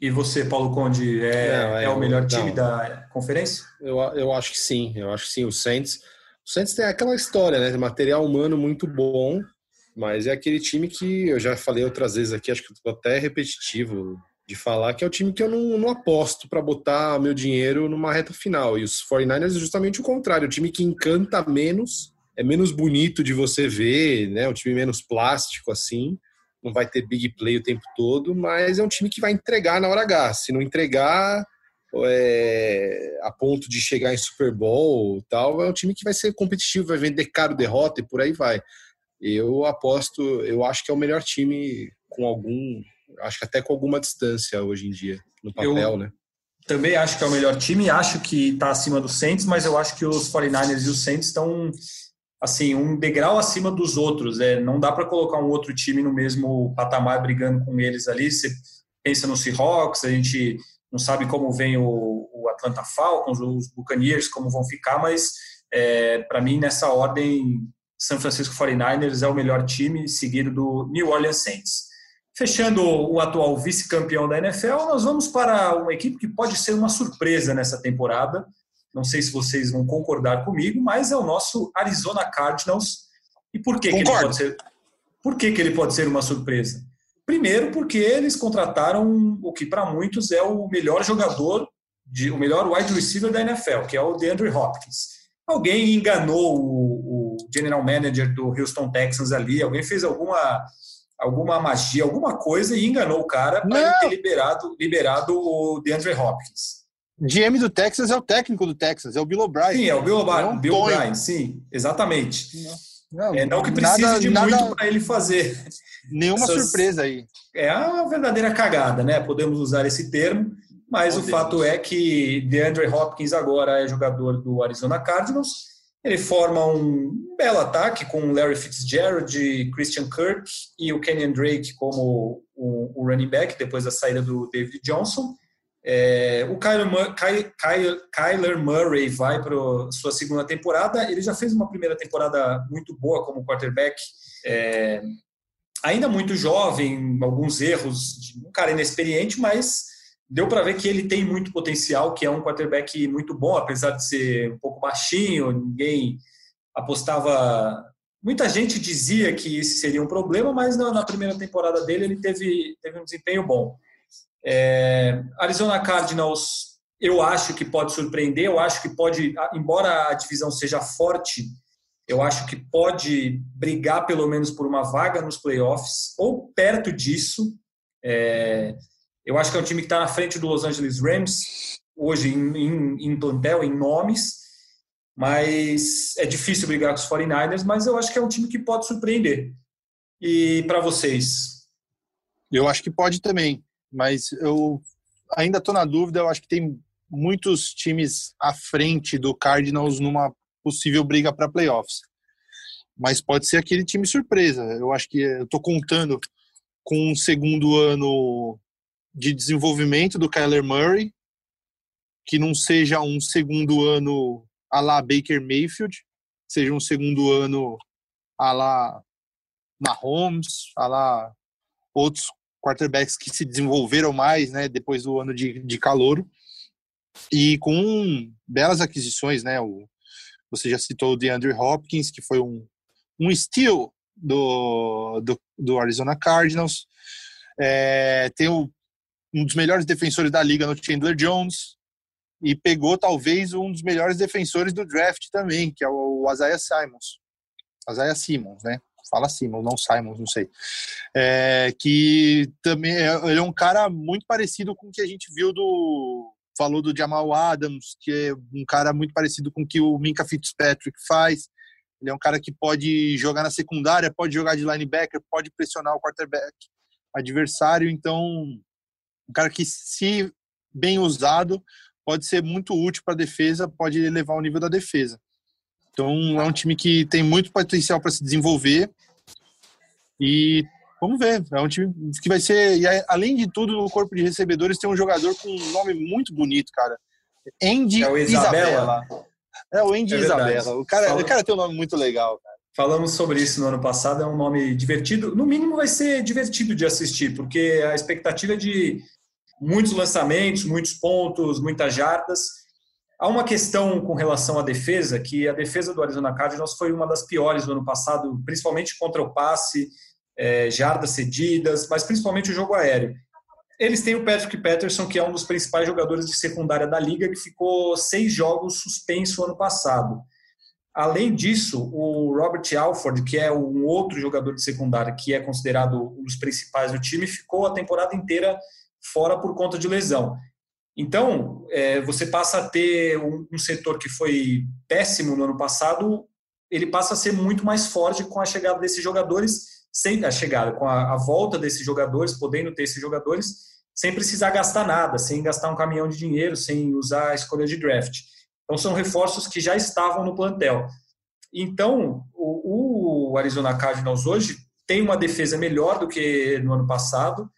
E você, Paulo Conde, é, é, é o melhor time da conferência? Eu, eu acho que sim, eu acho que sim. O Saints, o Saints tem aquela história, né? Material humano muito bom, mas é aquele time que eu já falei outras vezes aqui, acho que estou até repetitivo de falar, que é o time que eu não, não aposto para botar meu dinheiro numa reta final. E os 49ers é justamente o contrário, o time que encanta menos, é menos bonito de você ver, né? Um time menos plástico assim. Não vai ter big play o tempo todo, mas é um time que vai entregar na hora H. Se não entregar, é, a ponto de chegar em Super Bowl tal, é um time que vai ser competitivo, vai vender caro derrota e por aí vai. Eu aposto, eu acho que é o melhor time com algum, acho que até com alguma distância hoje em dia, no papel, eu né? Também acho que é o melhor time, acho que está acima do Saints, mas eu acho que os 49ers e os Saints estão assim, um degrau acima dos outros. É, não dá para colocar um outro time no mesmo patamar brigando com eles ali. Você pensa no Seahawks, a gente não sabe como vem o, o Atlanta Falcons, os Buccaneers, como vão ficar, mas é, para mim, nessa ordem, San Francisco 49ers é o melhor time, seguido do New Orleans Saints. Fechando o atual vice-campeão da NFL, nós vamos para uma equipe que pode ser uma surpresa nessa temporada. Não sei se vocês vão concordar comigo, mas é o nosso Arizona Cardinals. E por que, que ele pode ser? Por que, que ele pode ser uma surpresa? Primeiro, porque eles contrataram o que para muitos é o melhor jogador, de, o melhor wide receiver da NFL, que é o DeAndre Hopkins. Alguém enganou o, general manager do Houston Texans ali, alguém fez alguma alguma magia, alguma coisa e enganou o cara para ter liberado, liberado o DeAndre Hopkins. GM do Texas é o técnico do Texas, é o Bill O'Brien. Sim, é o Bill O'Brien, Bill O'Brien sim, exatamente. Não, é, não que precise nada, de nada, muito para ele fazer. Nenhuma Essas, surpresa aí. É uma verdadeira cagada, né? Podemos usar esse termo, mas Podemos. o fato é que DeAndre Hopkins agora é jogador do Arizona Cardinals ele forma um belo ataque com Larry Fitzgerald, Christian Kirk e o Kenyon Drake como o, running back depois da saída do David Johnson. É, o Kyler, Kyler, Murray vai para sua segunda temporada. Ele já fez uma primeira temporada muito boa como quarterback, é, ainda muito jovem, alguns erros, um cara inexperiente, mas deu para ver que ele tem muito potencial, que é um quarterback muito bom, apesar de ser um pouco baixinho, ninguém apostava. Muita gente dizia que esse seria um problema, mas na, na primeira temporada dele ele teve, teve um desempenho bom. É, Arizona Cardinals, eu acho que pode surpreender, eu acho que pode, embora a divisão seja forte, eu acho que pode brigar pelo menos por uma vaga nos playoffs, ou perto disso. É, eu acho que é um time que está na frente do Los Angeles Rams, hoje em, em, em, plantel, em nomes, mas é difícil brigar com os 49ers, mas eu acho que é um time que pode surpreender. E para vocês? Eu acho que pode também, mas eu ainda estou na dúvida, eu acho que tem muitos times à frente do Cardinals numa possível briga para playoffs. Mas pode ser aquele time surpresa. Eu acho que estou contando com um segundo ano de desenvolvimento do Kyler Murray, que não seja um segundo ano a lá Baker Mayfield, seja um segundo ano a lá Mahomes, a lá outros quarterbacks que se desenvolveram mais, né, depois do ano de, de e com belas aquisições, né? O, você já citou o DeAndre Hopkins, que foi um, um steal do, do, do Arizona Cardinals. É, tem o, um dos melhores defensores da liga no Chandler Jones e pegou talvez um dos melhores defensores do draft também, que é o Isaiah Simons. Isaiah Simmons, né? Fala Simmons, não Simons, não sei. É, que também é, ele é um cara muito parecido com o que a gente viu do falou do Jamal Adams, que é um cara muito parecido com o que o Minka Fitzpatrick faz. Ele é um cara que pode jogar na secundária, pode jogar de linebacker, pode pressionar o quarterback adversário. Então, um cara que, se bem usado, pode ser muito útil para a defesa, pode elevar o nível da defesa. Então, é um time que tem muito potencial para se desenvolver. E vamos ver. É um time que vai ser. E além de tudo, no corpo de recebedores tem um jogador com um nome muito bonito, cara. Andy é o Isabela. Isabela. É o Andy é Isabela. O cara, Fala... o cara tem um nome muito legal, cara. Falamos sobre isso no ano passado, é um nome divertido. No mínimo vai ser divertido de assistir, porque a expectativa é de muitos lançamentos, muitos pontos, muitas jardas. Há uma questão com relação à defesa, que a defesa do Arizona Cardinals foi uma das piores no ano passado, principalmente contra o passe, é, jardas cedidas, mas principalmente o jogo aéreo. Eles têm o Patrick Patterson, que é um dos principais jogadores de secundária da liga, que ficou seis jogos suspenso ano passado. Além disso, o Robert Alford, que é um outro jogador de secundária que é considerado um dos principais do time, ficou a temporada inteira fora por conta de lesão. Então, é, você passa a ter um, um, setor que foi péssimo no ano passado, ele passa a ser muito mais forte com a chegada desses jogadores, sem a chegada, com a, a volta desses jogadores, podendo ter esses jogadores, sem precisar gastar nada, sem gastar um caminhão de dinheiro, sem usar a escolha de draft. Então, são reforços que já estavam no plantel. Então, o, o Arizona Cardinals hoje tem uma defesa melhor do que no ano passado,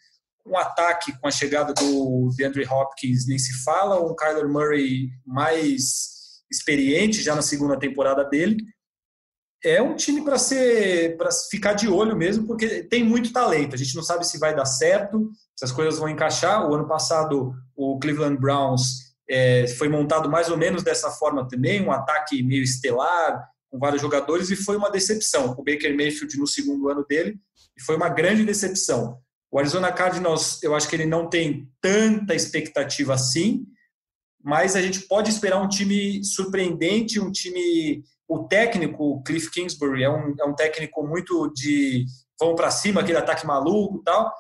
um ataque com a chegada do DeAndre Hopkins nem se fala, um Kyler Murray mais experiente já na segunda temporada dele. É um time para ser para ficar de olho mesmo, porque tem muito talento. A gente não sabe se vai dar certo, se as coisas vão encaixar. O ano passado o Cleveland Browns é, foi montado mais ou menos dessa forma também, um ataque meio estelar, com vários jogadores, e foi uma decepção. O Baker Mayfield no segundo ano dele, foi uma grande decepção. O Arizona Cardinals, eu acho que ele não tem tanta expectativa assim, mas a gente pode esperar um time surpreendente, um time. O técnico, o Cliff Kingsbury, é um, é um técnico muito de vão para cima, aquele ataque maluco tal.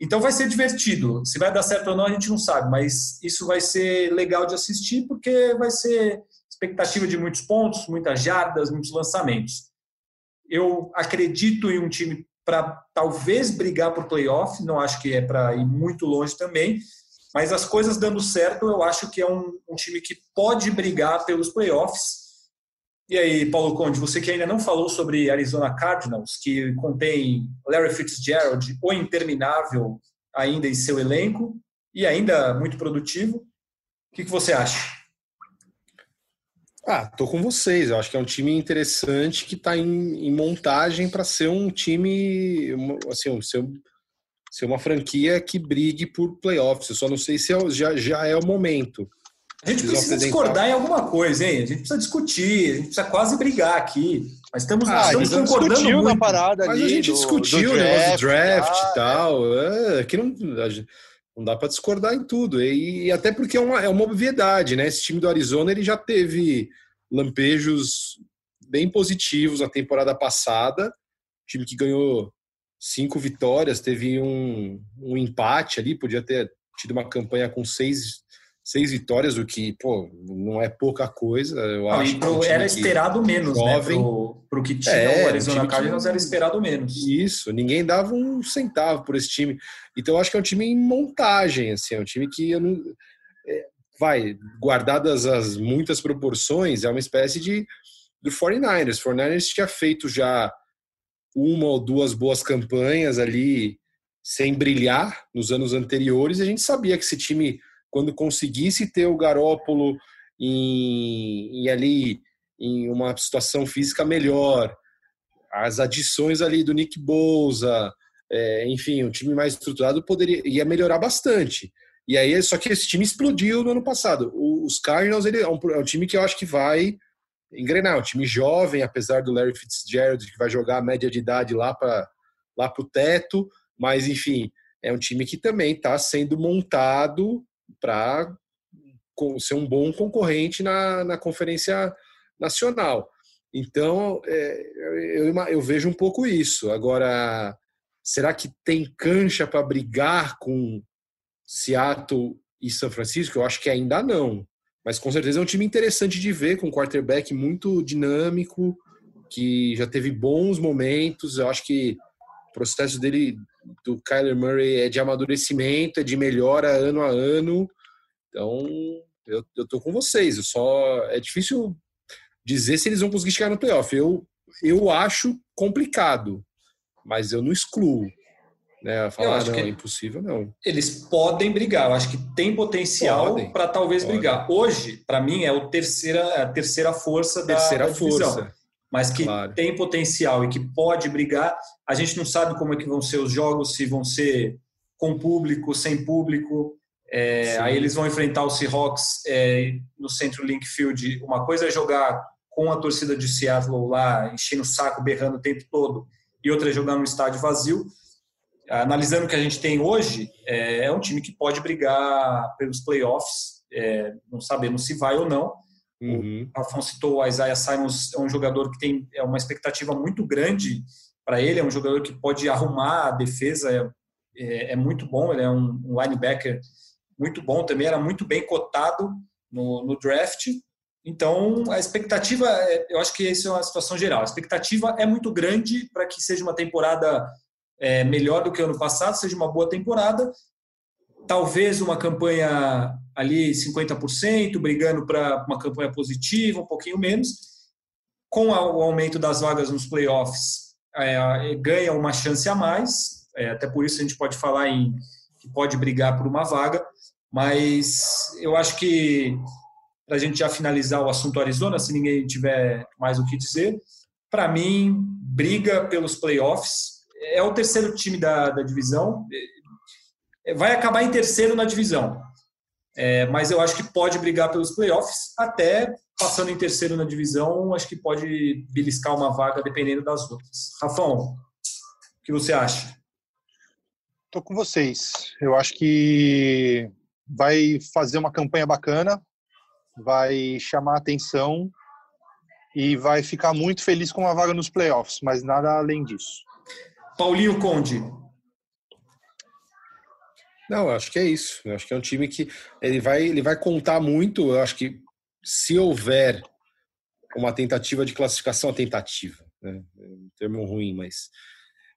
Então vai ser divertido. Se vai dar certo ou não, a gente não sabe, mas isso vai ser legal de assistir porque vai ser expectativa de muitos pontos, muitas jardas, muitos lançamentos. Eu acredito em um time para talvez brigar por playoff, não acho que é para ir muito longe também, mas as coisas dando certo, eu acho que é um, um time que pode brigar pelos playoffs e aí, Paulo Conde, você que ainda não falou sobre Arizona Cardinals, que contém Larry Fitzgerald, o interminável ainda em seu elenco, e ainda muito produtivo. O que, que você acha? Ah, tô com vocês. Eu acho que é um time interessante que está em, em, montagem para ser um time, assim, ser, ser uma franquia que brigue por playoffs. Eu só não sei se é, já, já é o momento. A gente precisa discordar em alguma coisa, hein? A gente precisa discutir, a gente precisa quase brigar aqui. Mas estamos, ah, estamos concordando muito. na parada Mas a gente do, discutiu o negócio do draft e tal. É, aqui não, não dá para discordar em tudo. E, e, até porque é uma, é uma obviedade, né? Esse time do Arizona ele já teve lampejos bem positivos na temporada passada. Time que ganhou cinco vitórias, teve um, um empate ali, podia ter tido uma campanha com seis seis vitórias, o que, pô, não é pouca coisa. Eu não, acho pro, era esperado menos, né, jovem. né? Pro, pro que tinha é, o Arizona Cardinals era esperado menos. Isso, ninguém dava um centavo por esse time. Então eu acho que é um time em montagem, assim, é um time que eu não. É, vai, guardadas as muitas proporções, é uma espécie de do 49ers. O 49ers tinha feito já uma ou duas boas campanhas ali sem brilhar nos anos anteriores, e a gente sabia que esse time quando conseguisse ter o Garópolo em, em ali em uma situação física melhor, as adições ali do Nick Bouza, é, enfim, um time mais estruturado poderia ia melhorar bastante. E aí, só que esse time explodiu no ano passado. Os Cardinals ele é, um, é um time que eu acho que vai engrenar. Um time jovem, apesar do Larry Fitzgerald, que vai jogar a média de idade lá para lá o teto. Mas, enfim, é um time que também está sendo montado para ser um bom concorrente na, na Conferência Nacional. Então, é, eu, eu vejo um pouco isso. Agora, será que tem cancha para brigar com Seattle e São Francisco? Eu acho que ainda não. Mas com certeza é um time interessante de ver, com um quarterback muito dinâmico, que já teve bons momentos. Eu acho que o processo dele, do Kyler Murray, é de amadurecimento, é de melhora ano a ano. Então, eu, eu tô com vocês. Eu só é difícil dizer se eles vão conseguir chegar no playoff. Eu, eu acho complicado, mas eu não excluo. Né? Falar, eu acho não, que é impossível, não. Eles podem brigar, eu acho que tem potencial para talvez podem. brigar. Hoje, para mim, é o terceira, a terceira força terceira da, da divisão. Força. Mas que claro. tem potencial e que pode brigar. A gente não sabe como é que vão ser os jogos, se vão ser com público, sem público. É, aí eles vão enfrentar o Seahawks é, no Centro Link Field. Uma coisa é jogar com a torcida de Seattle lá enchendo o saco, berrando o tempo todo, e outra é jogar num estádio vazio. Analisando o que a gente tem hoje, é, é um time que pode brigar pelos playoffs, é, não sabemos se vai ou não. Uhum. O Afonso citou o Isaiah Simons, é um jogador que tem é uma expectativa muito grande para ele, é um jogador que pode arrumar a defesa, é, é, é muito bom, ele é um, um, linebacker muito bom também, era muito bem cotado no, no draft, então, a expectativa, é, eu acho que essa é uma situação geral. A expectativa é muito grande para que seja uma temporada é, melhor do que ano passado, seja uma boa temporada. Talvez uma campanha ali 50%, brigando para uma campanha positiva, um pouquinho menos. Com o aumento das vagas nos playoffs, é, ganha uma chance a mais. É, até por isso a gente pode falar em que pode brigar por uma vaga. Mas eu acho que para a gente já finalizar o assunto Arizona, se ninguém tiver mais o que dizer. Para mim, briga pelos playoffs. É o terceiro time da, da divisão. É, vai acabar em terceiro na divisão. É, mas eu acho que pode brigar pelos playoffs, até passando em terceiro na divisão, acho que pode beliscar uma vaga dependendo das outras. Rafão, o que você acha? Estou com vocês. Eu acho que vai fazer uma campanha bacana, vai chamar atenção e vai ficar muito feliz com uma vaga nos playoffs, mas nada além disso. Paulinho Conde. Não, acho que é isso. Eu acho que é um time que ele vai, ele vai contar muito. Eu acho que se houver uma tentativa de classificação, tentativa, né? É um termo ruim, mas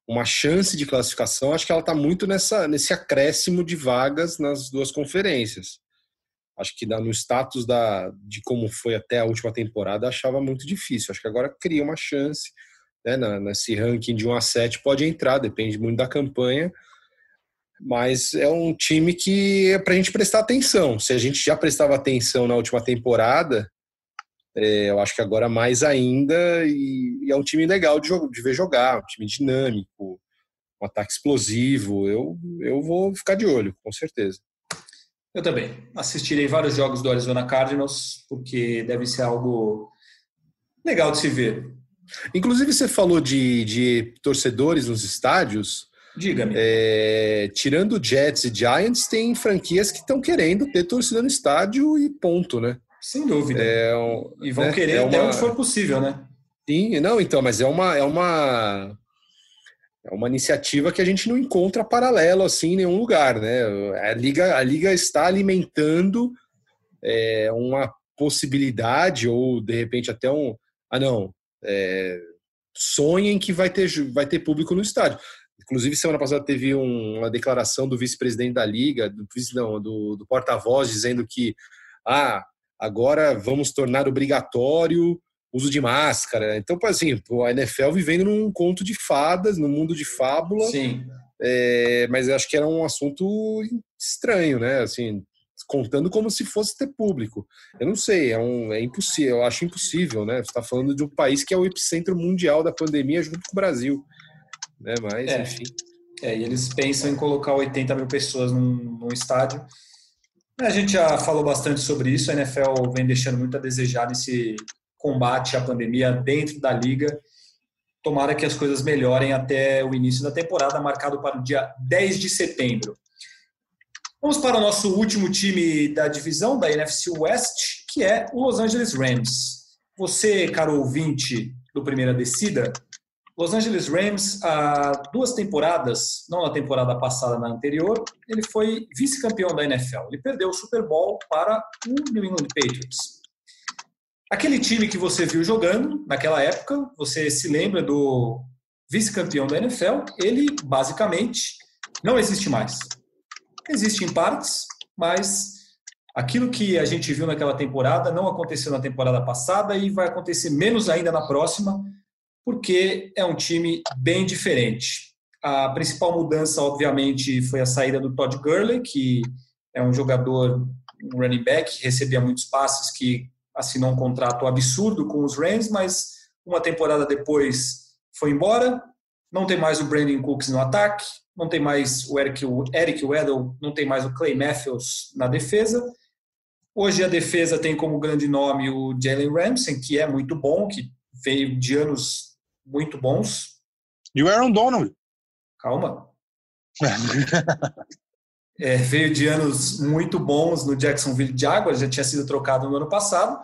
uma chance de classificação, acho que ela está muito nessa, nesse acréscimo de vagas nas duas conferências acho que no status da, de como foi até a última temporada, achava muito difícil. Acho que agora cria uma chance, né, nesse ranking de 1 a 7 pode entrar, depende muito da campanha, mas é um time que é para a gente prestar atenção. Se a gente já prestava atenção na última temporada, é, eu acho que agora mais ainda, e, e é um time legal de, de ver jogar, um time dinâmico, um ataque explosivo. Eu, eu vou ficar de olho, com certeza. Eu também. Assistirei vários jogos do Arizona Cardinals, porque deve ser algo legal de se ver. Inclusive, você falou de, de torcedores nos estádios. Diga-me. É, tirando Jets e Giants, tem franquias que estão querendo ter torcida no estádio e ponto, né? Sem dúvida. É e vão né? querer é até onde for possível, né? Sim, não, então, mas é uma, é uma é uma iniciativa que a gente não encontra paralelo assim em nenhum lugar, né? A liga, a liga está alimentando é, uma possibilidade ou de repente até um, ah não, é, sonhem que vai ter vai ter público no estádio. Inclusive semana passada teve um, uma declaração do vice-presidente da liga, do não, do, do porta-voz dizendo que ah agora vamos tornar obrigatório uso de máscara. Então, assim, a NFL vivendo num conto de fadas, num mundo de fábula. Sim. É, mas eu acho que era um assunto estranho, né? Assim, contando como se fosse ter público. Eu não sei, é, um, é impossível, eu acho impossível, né? Você está falando de um país que é o epicentro mundial da pandemia junto com o Brasil. Né? Mas, é. enfim. É, e eles pensam em colocar 80 mil pessoas num, num estádio. A gente já falou bastante sobre isso. A NFL vem deixando muito a desejar nesse combate à pandemia dentro da liga. Tomara que as coisas melhorem até o início da temporada, marcado para o dia 10 de setembro. Vamos para o nosso último time da divisão da NFC West, que é o Los Angeles Rams. Você, caro ouvinte do Primeira Descida, Los Angeles Rams, há duas temporadas, não na temporada passada, na anterior, ele foi vice-campeão da NFL. Ele perdeu o Super Bowl para o New England Patriots. Aquele time que você viu jogando naquela época, você se lembra do vice-campeão da NFL, ele basicamente não existe mais. Existe em partes, mas aquilo que a gente viu naquela temporada não aconteceu na temporada passada e vai acontecer menos ainda na próxima porque é um time bem diferente. A principal mudança, obviamente, foi a saída do Todd Gurley, que é um jogador, um running back, que recebia muitos passes, que assinou um contrato absurdo com os Rams, mas uma temporada depois foi embora. Não tem mais o Brandon Cooks no ataque, não tem mais o Eric, o Eric Weddle, não tem mais o Clay Matthews na defesa. Hoje a defesa tem como grande nome o Jalen Ramsey, que é muito bom, que veio de anos muito bons. E o Aaron Donald. Calma. <laughs> é, veio de anos muito bons no Jacksonville Jaguars, já tinha sido trocado no ano passado.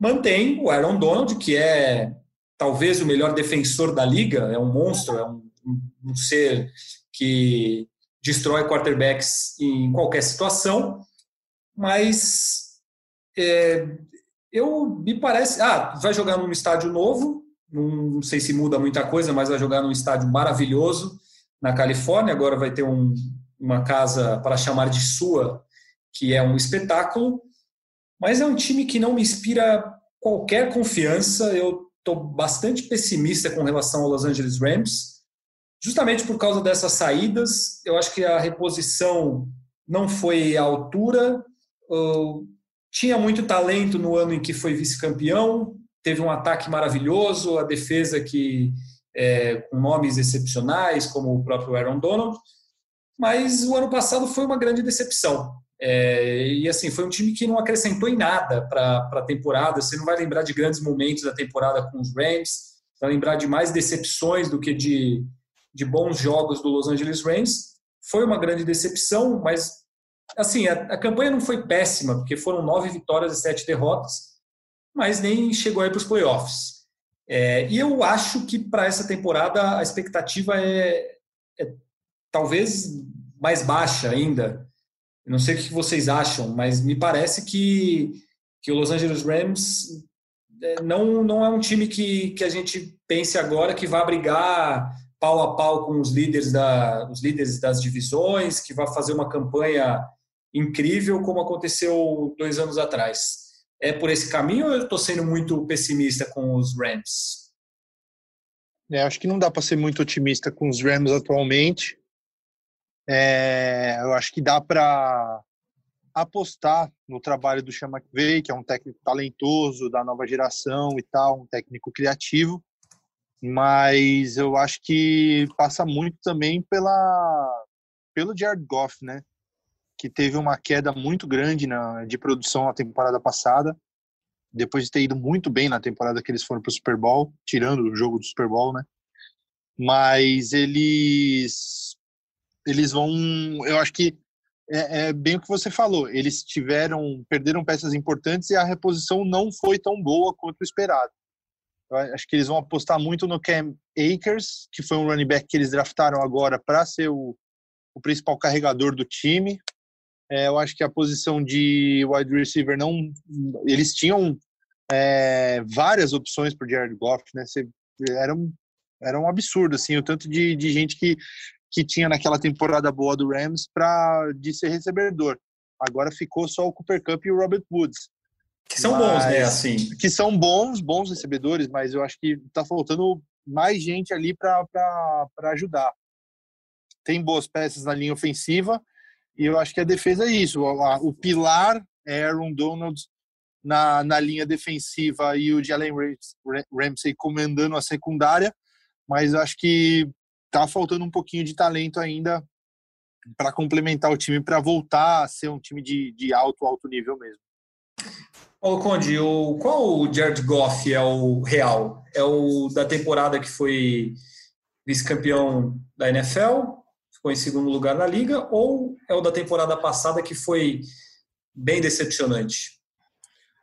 Mantém o Aaron Donald, que é talvez o melhor defensor da liga, é um monstro, é um, um ser que destrói quarterbacks em qualquer situação, mas é, eu me parece. Ah, vai jogar num estádio novo, não sei se muda muita coisa, mas vai jogar num estádio maravilhoso na Califórnia. Agora vai ter um, uma casa para chamar de sua, que é um espetáculo. Mas é um time que não me inspira qualquer confiança. Eu estou bastante pessimista com relação ao Los Angeles Rams, justamente por causa dessas saídas. Eu acho que a reposição não foi à altura. Tinha muito talento no ano em que foi vice-campeão, teve um ataque maravilhoso, a defesa que é, com nomes excepcionais, como o próprio Aaron Donald, mas o ano passado foi uma grande decepção. É, e assim, foi um time que não acrescentou em nada para a temporada. Você não vai lembrar de grandes momentos da temporada com os Rams, vai lembrar de mais decepções do que de, de bons jogos do Los Angeles Rams. Foi uma grande decepção, mas assim, a, a campanha não foi péssima, porque foram nove vitórias e sete derrotas mas nem chegou aí para os playoffs. É, e eu acho que para essa temporada a expectativa é, é, talvez mais baixa ainda. Eu não sei o que vocês acham, mas me parece que, que o Los Angeles Rams é, não, não é um time que, que a gente pense agora que vai brigar pau a pau com os líderes, da, os líderes das divisões, que vai fazer uma campanha incrível como aconteceu dois anos atrás é por esse caminho ou eu estou sendo muito pessimista com os Rams? É, acho que não dá para ser muito otimista com os Rams atualmente. É, eu acho que dá para apostar no trabalho do Sean que é um técnico talentoso da nova geração e tal, um técnico criativo. Mas eu acho que passa muito também pela pelo Jared Goff, né? Que teve uma queda muito grande na, de produção na temporada passada, depois de ter ido muito bem na temporada que eles foram para o Super Bowl, tirando o jogo do Super Bowl, né? Mas eles eles vão, eu acho que é, é, bem o que você falou. Eles tiveram, perderam peças importantes e a reposição não foi tão boa quanto esperado. Eu acho que eles vão apostar muito no Cam Akers, que foi um running back que eles draftaram agora para ser o, o principal carregador do time. É, eu acho que a posição de wide receiver não. Eles tinham é, várias opções para Jared Goff, né? Você, era, um, era um absurdo, assim, o tanto de, de gente que, que tinha naquela temporada boa do Rams para de ser recebedor. Agora ficou só o Cooper Cup e o Robert Woods. Que são mas, bons, né? Assim. Que são bons, bons recebedores, mas eu acho que está faltando mais gente ali para ajudar. Tem boas peças na linha ofensiva e eu acho que a defesa é isso. O, pilar é Aaron Donald na, na linha defensiva e o Jalen Ramsey comandando a secundária, mas eu acho que tá faltando um pouquinho de talento ainda para complementar o time para voltar a ser um time de, de alto, alto nível mesmo. Ô, Conde, o, qual o Jared Goff é o real? É o da temporada que foi vice-campeão da NFL, ficou em segundo lugar na liga, ou é o da temporada passada que foi bem decepcionante?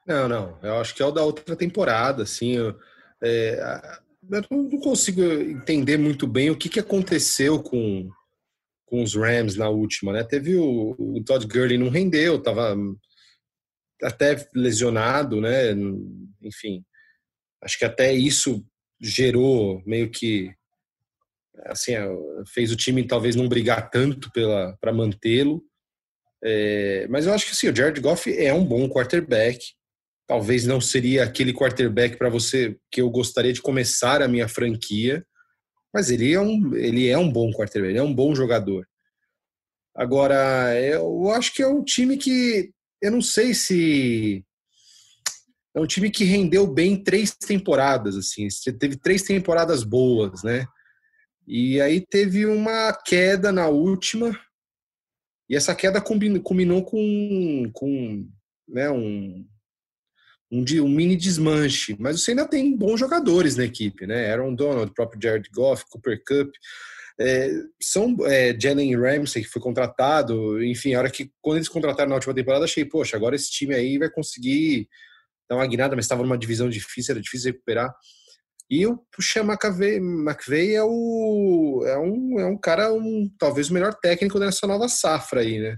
Não, não. Eu acho que é o da outra temporada, assim. Eu, é, eu não consigo entender muito bem o que, que aconteceu com, com os Rams na última, né? Teve o, o Todd Gurley não rendeu, estava até lesionado, né? Enfim, acho que até isso gerou meio que assim fez o time talvez não brigar tanto para mantê-lo. É, mas eu acho que sim, o Jared Goff é um bom quarterback. Talvez não seria aquele quarterback para você que eu gostaria de começar a minha franquia, mas ele é um, ele é um bom quarterback, ele é um bom jogador. Agora, eu acho que é um time que eu não sei se é um time que rendeu bem três temporadas, assim, teve três temporadas boas, né? E aí teve uma queda na última, e essa queda culminou com, com né, um, um, um, mini desmanche. Mas você ainda tem bons jogadores na equipe, né? Aaron Donald, próprio Jared Goff, Cooper Cup. É, são é, Jalen Ramsey, que foi contratado, enfim, a hora que quando eles contrataram na última temporada, achei, poxa, agora esse time aí vai conseguir dar uma guinada, mas estava numa divisão difícil, era difícil recuperar. E o Puxa McVeigh, McVeigh é, o, é, um, é um cara, um, talvez o melhor técnico dessa nova safra aí, né?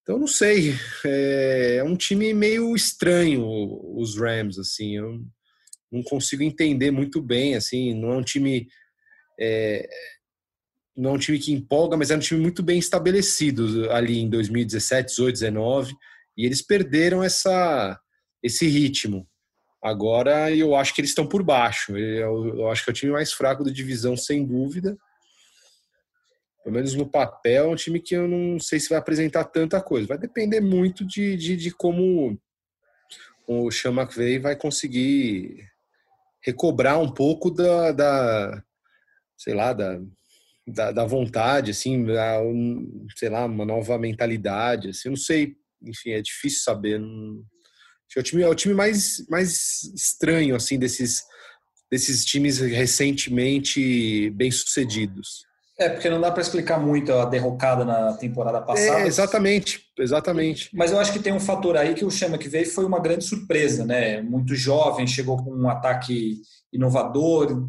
Então, não sei. É, é um time meio estranho, os Rams, assim. Eu não consigo entender muito bem, assim. Não é um time é, não é um time que empolga, mas é um time muito bem estabelecido ali em 2017, 18, 19, e eles perderam essa, esse ritmo. Agora eu acho que eles estão por baixo. Eu, eu acho que é o time mais fraco da divisão, sem dúvida. Pelo menos no papel, é um time que eu não sei se vai apresentar tanta coisa. Vai depender muito de, de, de como o Sean McVay vai conseguir recobrar um pouco da, da sei lá, da, da, da vontade, assim, a, sei lá, uma nova mentalidade, assim, eu não sei, enfim, é difícil saber. Não... É o time, é o time mais, mais estranho, assim, desses, desses times recentemente bem-sucedidos. É, porque não dá para explicar muito a derrocada na temporada passada. É, exatamente, exatamente. Mas eu acho que tem um fator aí que o Chama que veio foi uma grande surpresa, né? Muito jovem, chegou com um ataque inovador,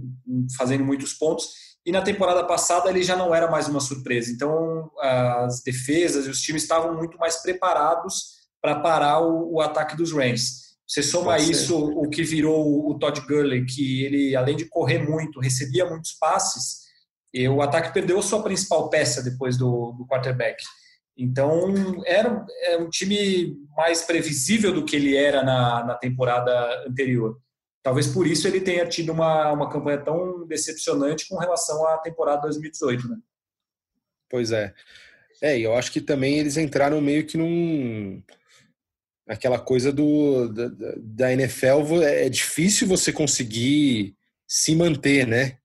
fazendo muitos pontos. E na temporada passada ele já não era mais uma surpresa. Então as defesas e os times estavam muito mais preparados para parar o, o, ataque dos Rams. Você soma isso o que virou o Todd Gurley, que ele além de correr muito, recebia muitos passes, e o ataque perdeu a sua principal peça depois do, do quarterback. Então era, era um time mais previsível do que ele era na, na temporada anterior. Talvez por isso ele tenha tido uma, uma campanha tão decepcionante com relação à temporada 2018, né? Pois é. É, e eu acho que também eles entraram meio que num. Aquela coisa do, da, da NFL, é difícil você conseguir se manter, né?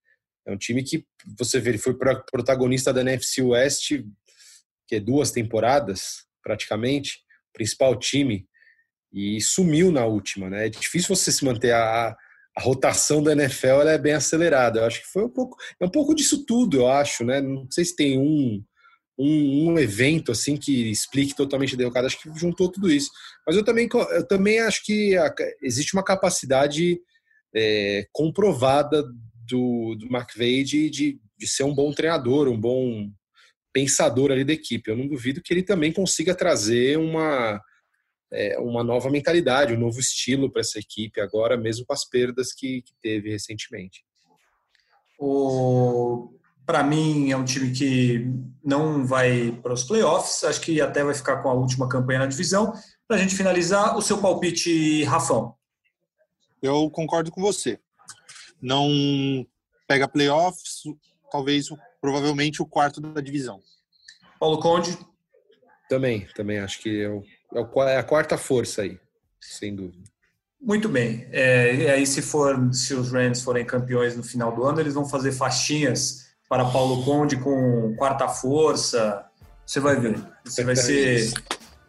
É um time que você vê, ele foi protagonista da NFC West, que é duas temporadas, praticamente, principal time e sumiu na última, né? É difícil você se manter a, a rotação da NFL é bem acelerada. Eu acho que foi um pouco é um pouco disso tudo, eu acho, né? Não sei se tem um um, um evento assim que explique totalmente derrocada. Acho que juntou tudo isso. Mas eu também eu também acho que a, existe uma capacidade é, comprovada do, do McVeigh de, de, de ser um bom treinador, um bom pensador ali da equipe. Eu não duvido que ele também consiga trazer uma é, uma nova mentalidade, um novo estilo para essa equipe agora, mesmo com as perdas que, que teve recentemente. O para mim é um time que não vai para os playoffs, acho que até vai ficar com a última campanha na divisão. Para a gente finalizar, o seu palpite, Rafão. Eu concordo com você. Não pega playoffs, talvez provavelmente o quarto da divisão. Paulo Conde. Também, também acho que é o é, é a quarta força aí, sem dúvida. Muito bem. É, e aí, se for, se os Rams forem campeões no final do ano, eles vão fazer faixinhas para Paulo Conde com quarta força, Você vai ver. Você vai ser.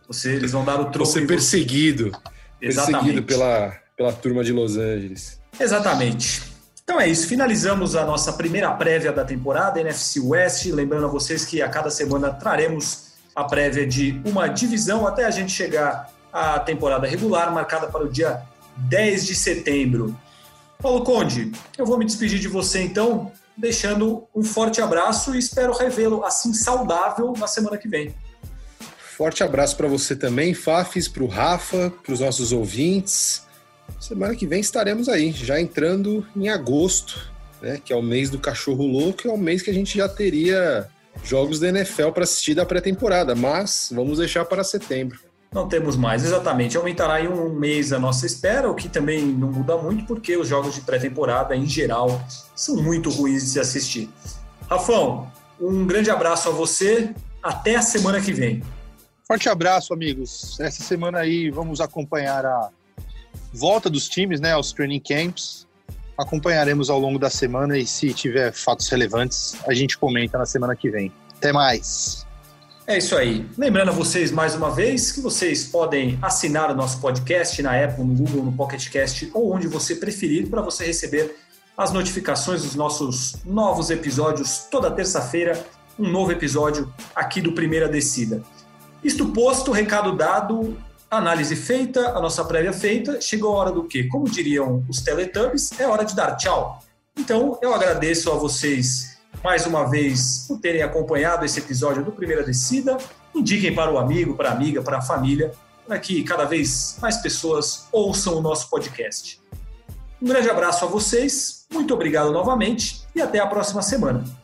Você, eles vão dar o troco. Você perseguido. Exatamente. Perseguido pela, pela turma de Los Angeles. Exatamente. Então é isso, finalizamos a nossa primeira prévia da temporada, NFC West. Lembrando a vocês que a cada semana traremos a prévia de uma divisão até a gente chegar à temporada regular, marcada para o dia 10 de setembro. Paulo Conde, eu vou me despedir de você então, deixando um forte abraço e espero revê-lo assim saudável na semana que vem. Forte abraço para você também, Fafis, para o Rafa, para os nossos ouvintes. Semana que vem estaremos aí, já entrando em agosto, né, que é o mês do cachorro louco, é o mês que a gente já teria jogos da NFL para assistir da pré-temporada, mas vamos deixar para setembro. Não temos mais, exatamente. Aumentará em um mês a nossa espera, o que também não muda muito, porque os jogos de pré-temporada, em geral, são muito ruins de se assistir. Rafão, um grande abraço a você. Até a semana que vem. Forte abraço, amigos. Essa semana aí vamos acompanhar a volta dos times, né, aos training camps. Acompanharemos ao longo da semana e se tiver fatos relevantes, a gente comenta na semana que vem. Até mais. É isso aí. Lembrando a vocês mais uma vez que vocês podem assinar o nosso podcast na Apple, no Google, no Pocket Cast ou onde você preferir para você receber as notificações dos nossos novos episódios toda terça-feira, um novo episódio aqui do Primeira Descida. Isto posto, recado dado, análise feita, a nossa prévia feita, chegou a hora do quê? Como diriam os Teletubbies, é hora de dar tchau. Então, eu agradeço a vocês mais uma vez por terem acompanhado esse episódio do Primeira Descida. Indiquem para o amigo, para a amiga, para a família, para que cada vez mais pessoas ouçam o nosso podcast. Um grande abraço a vocês, muito obrigado novamente e até a próxima semana.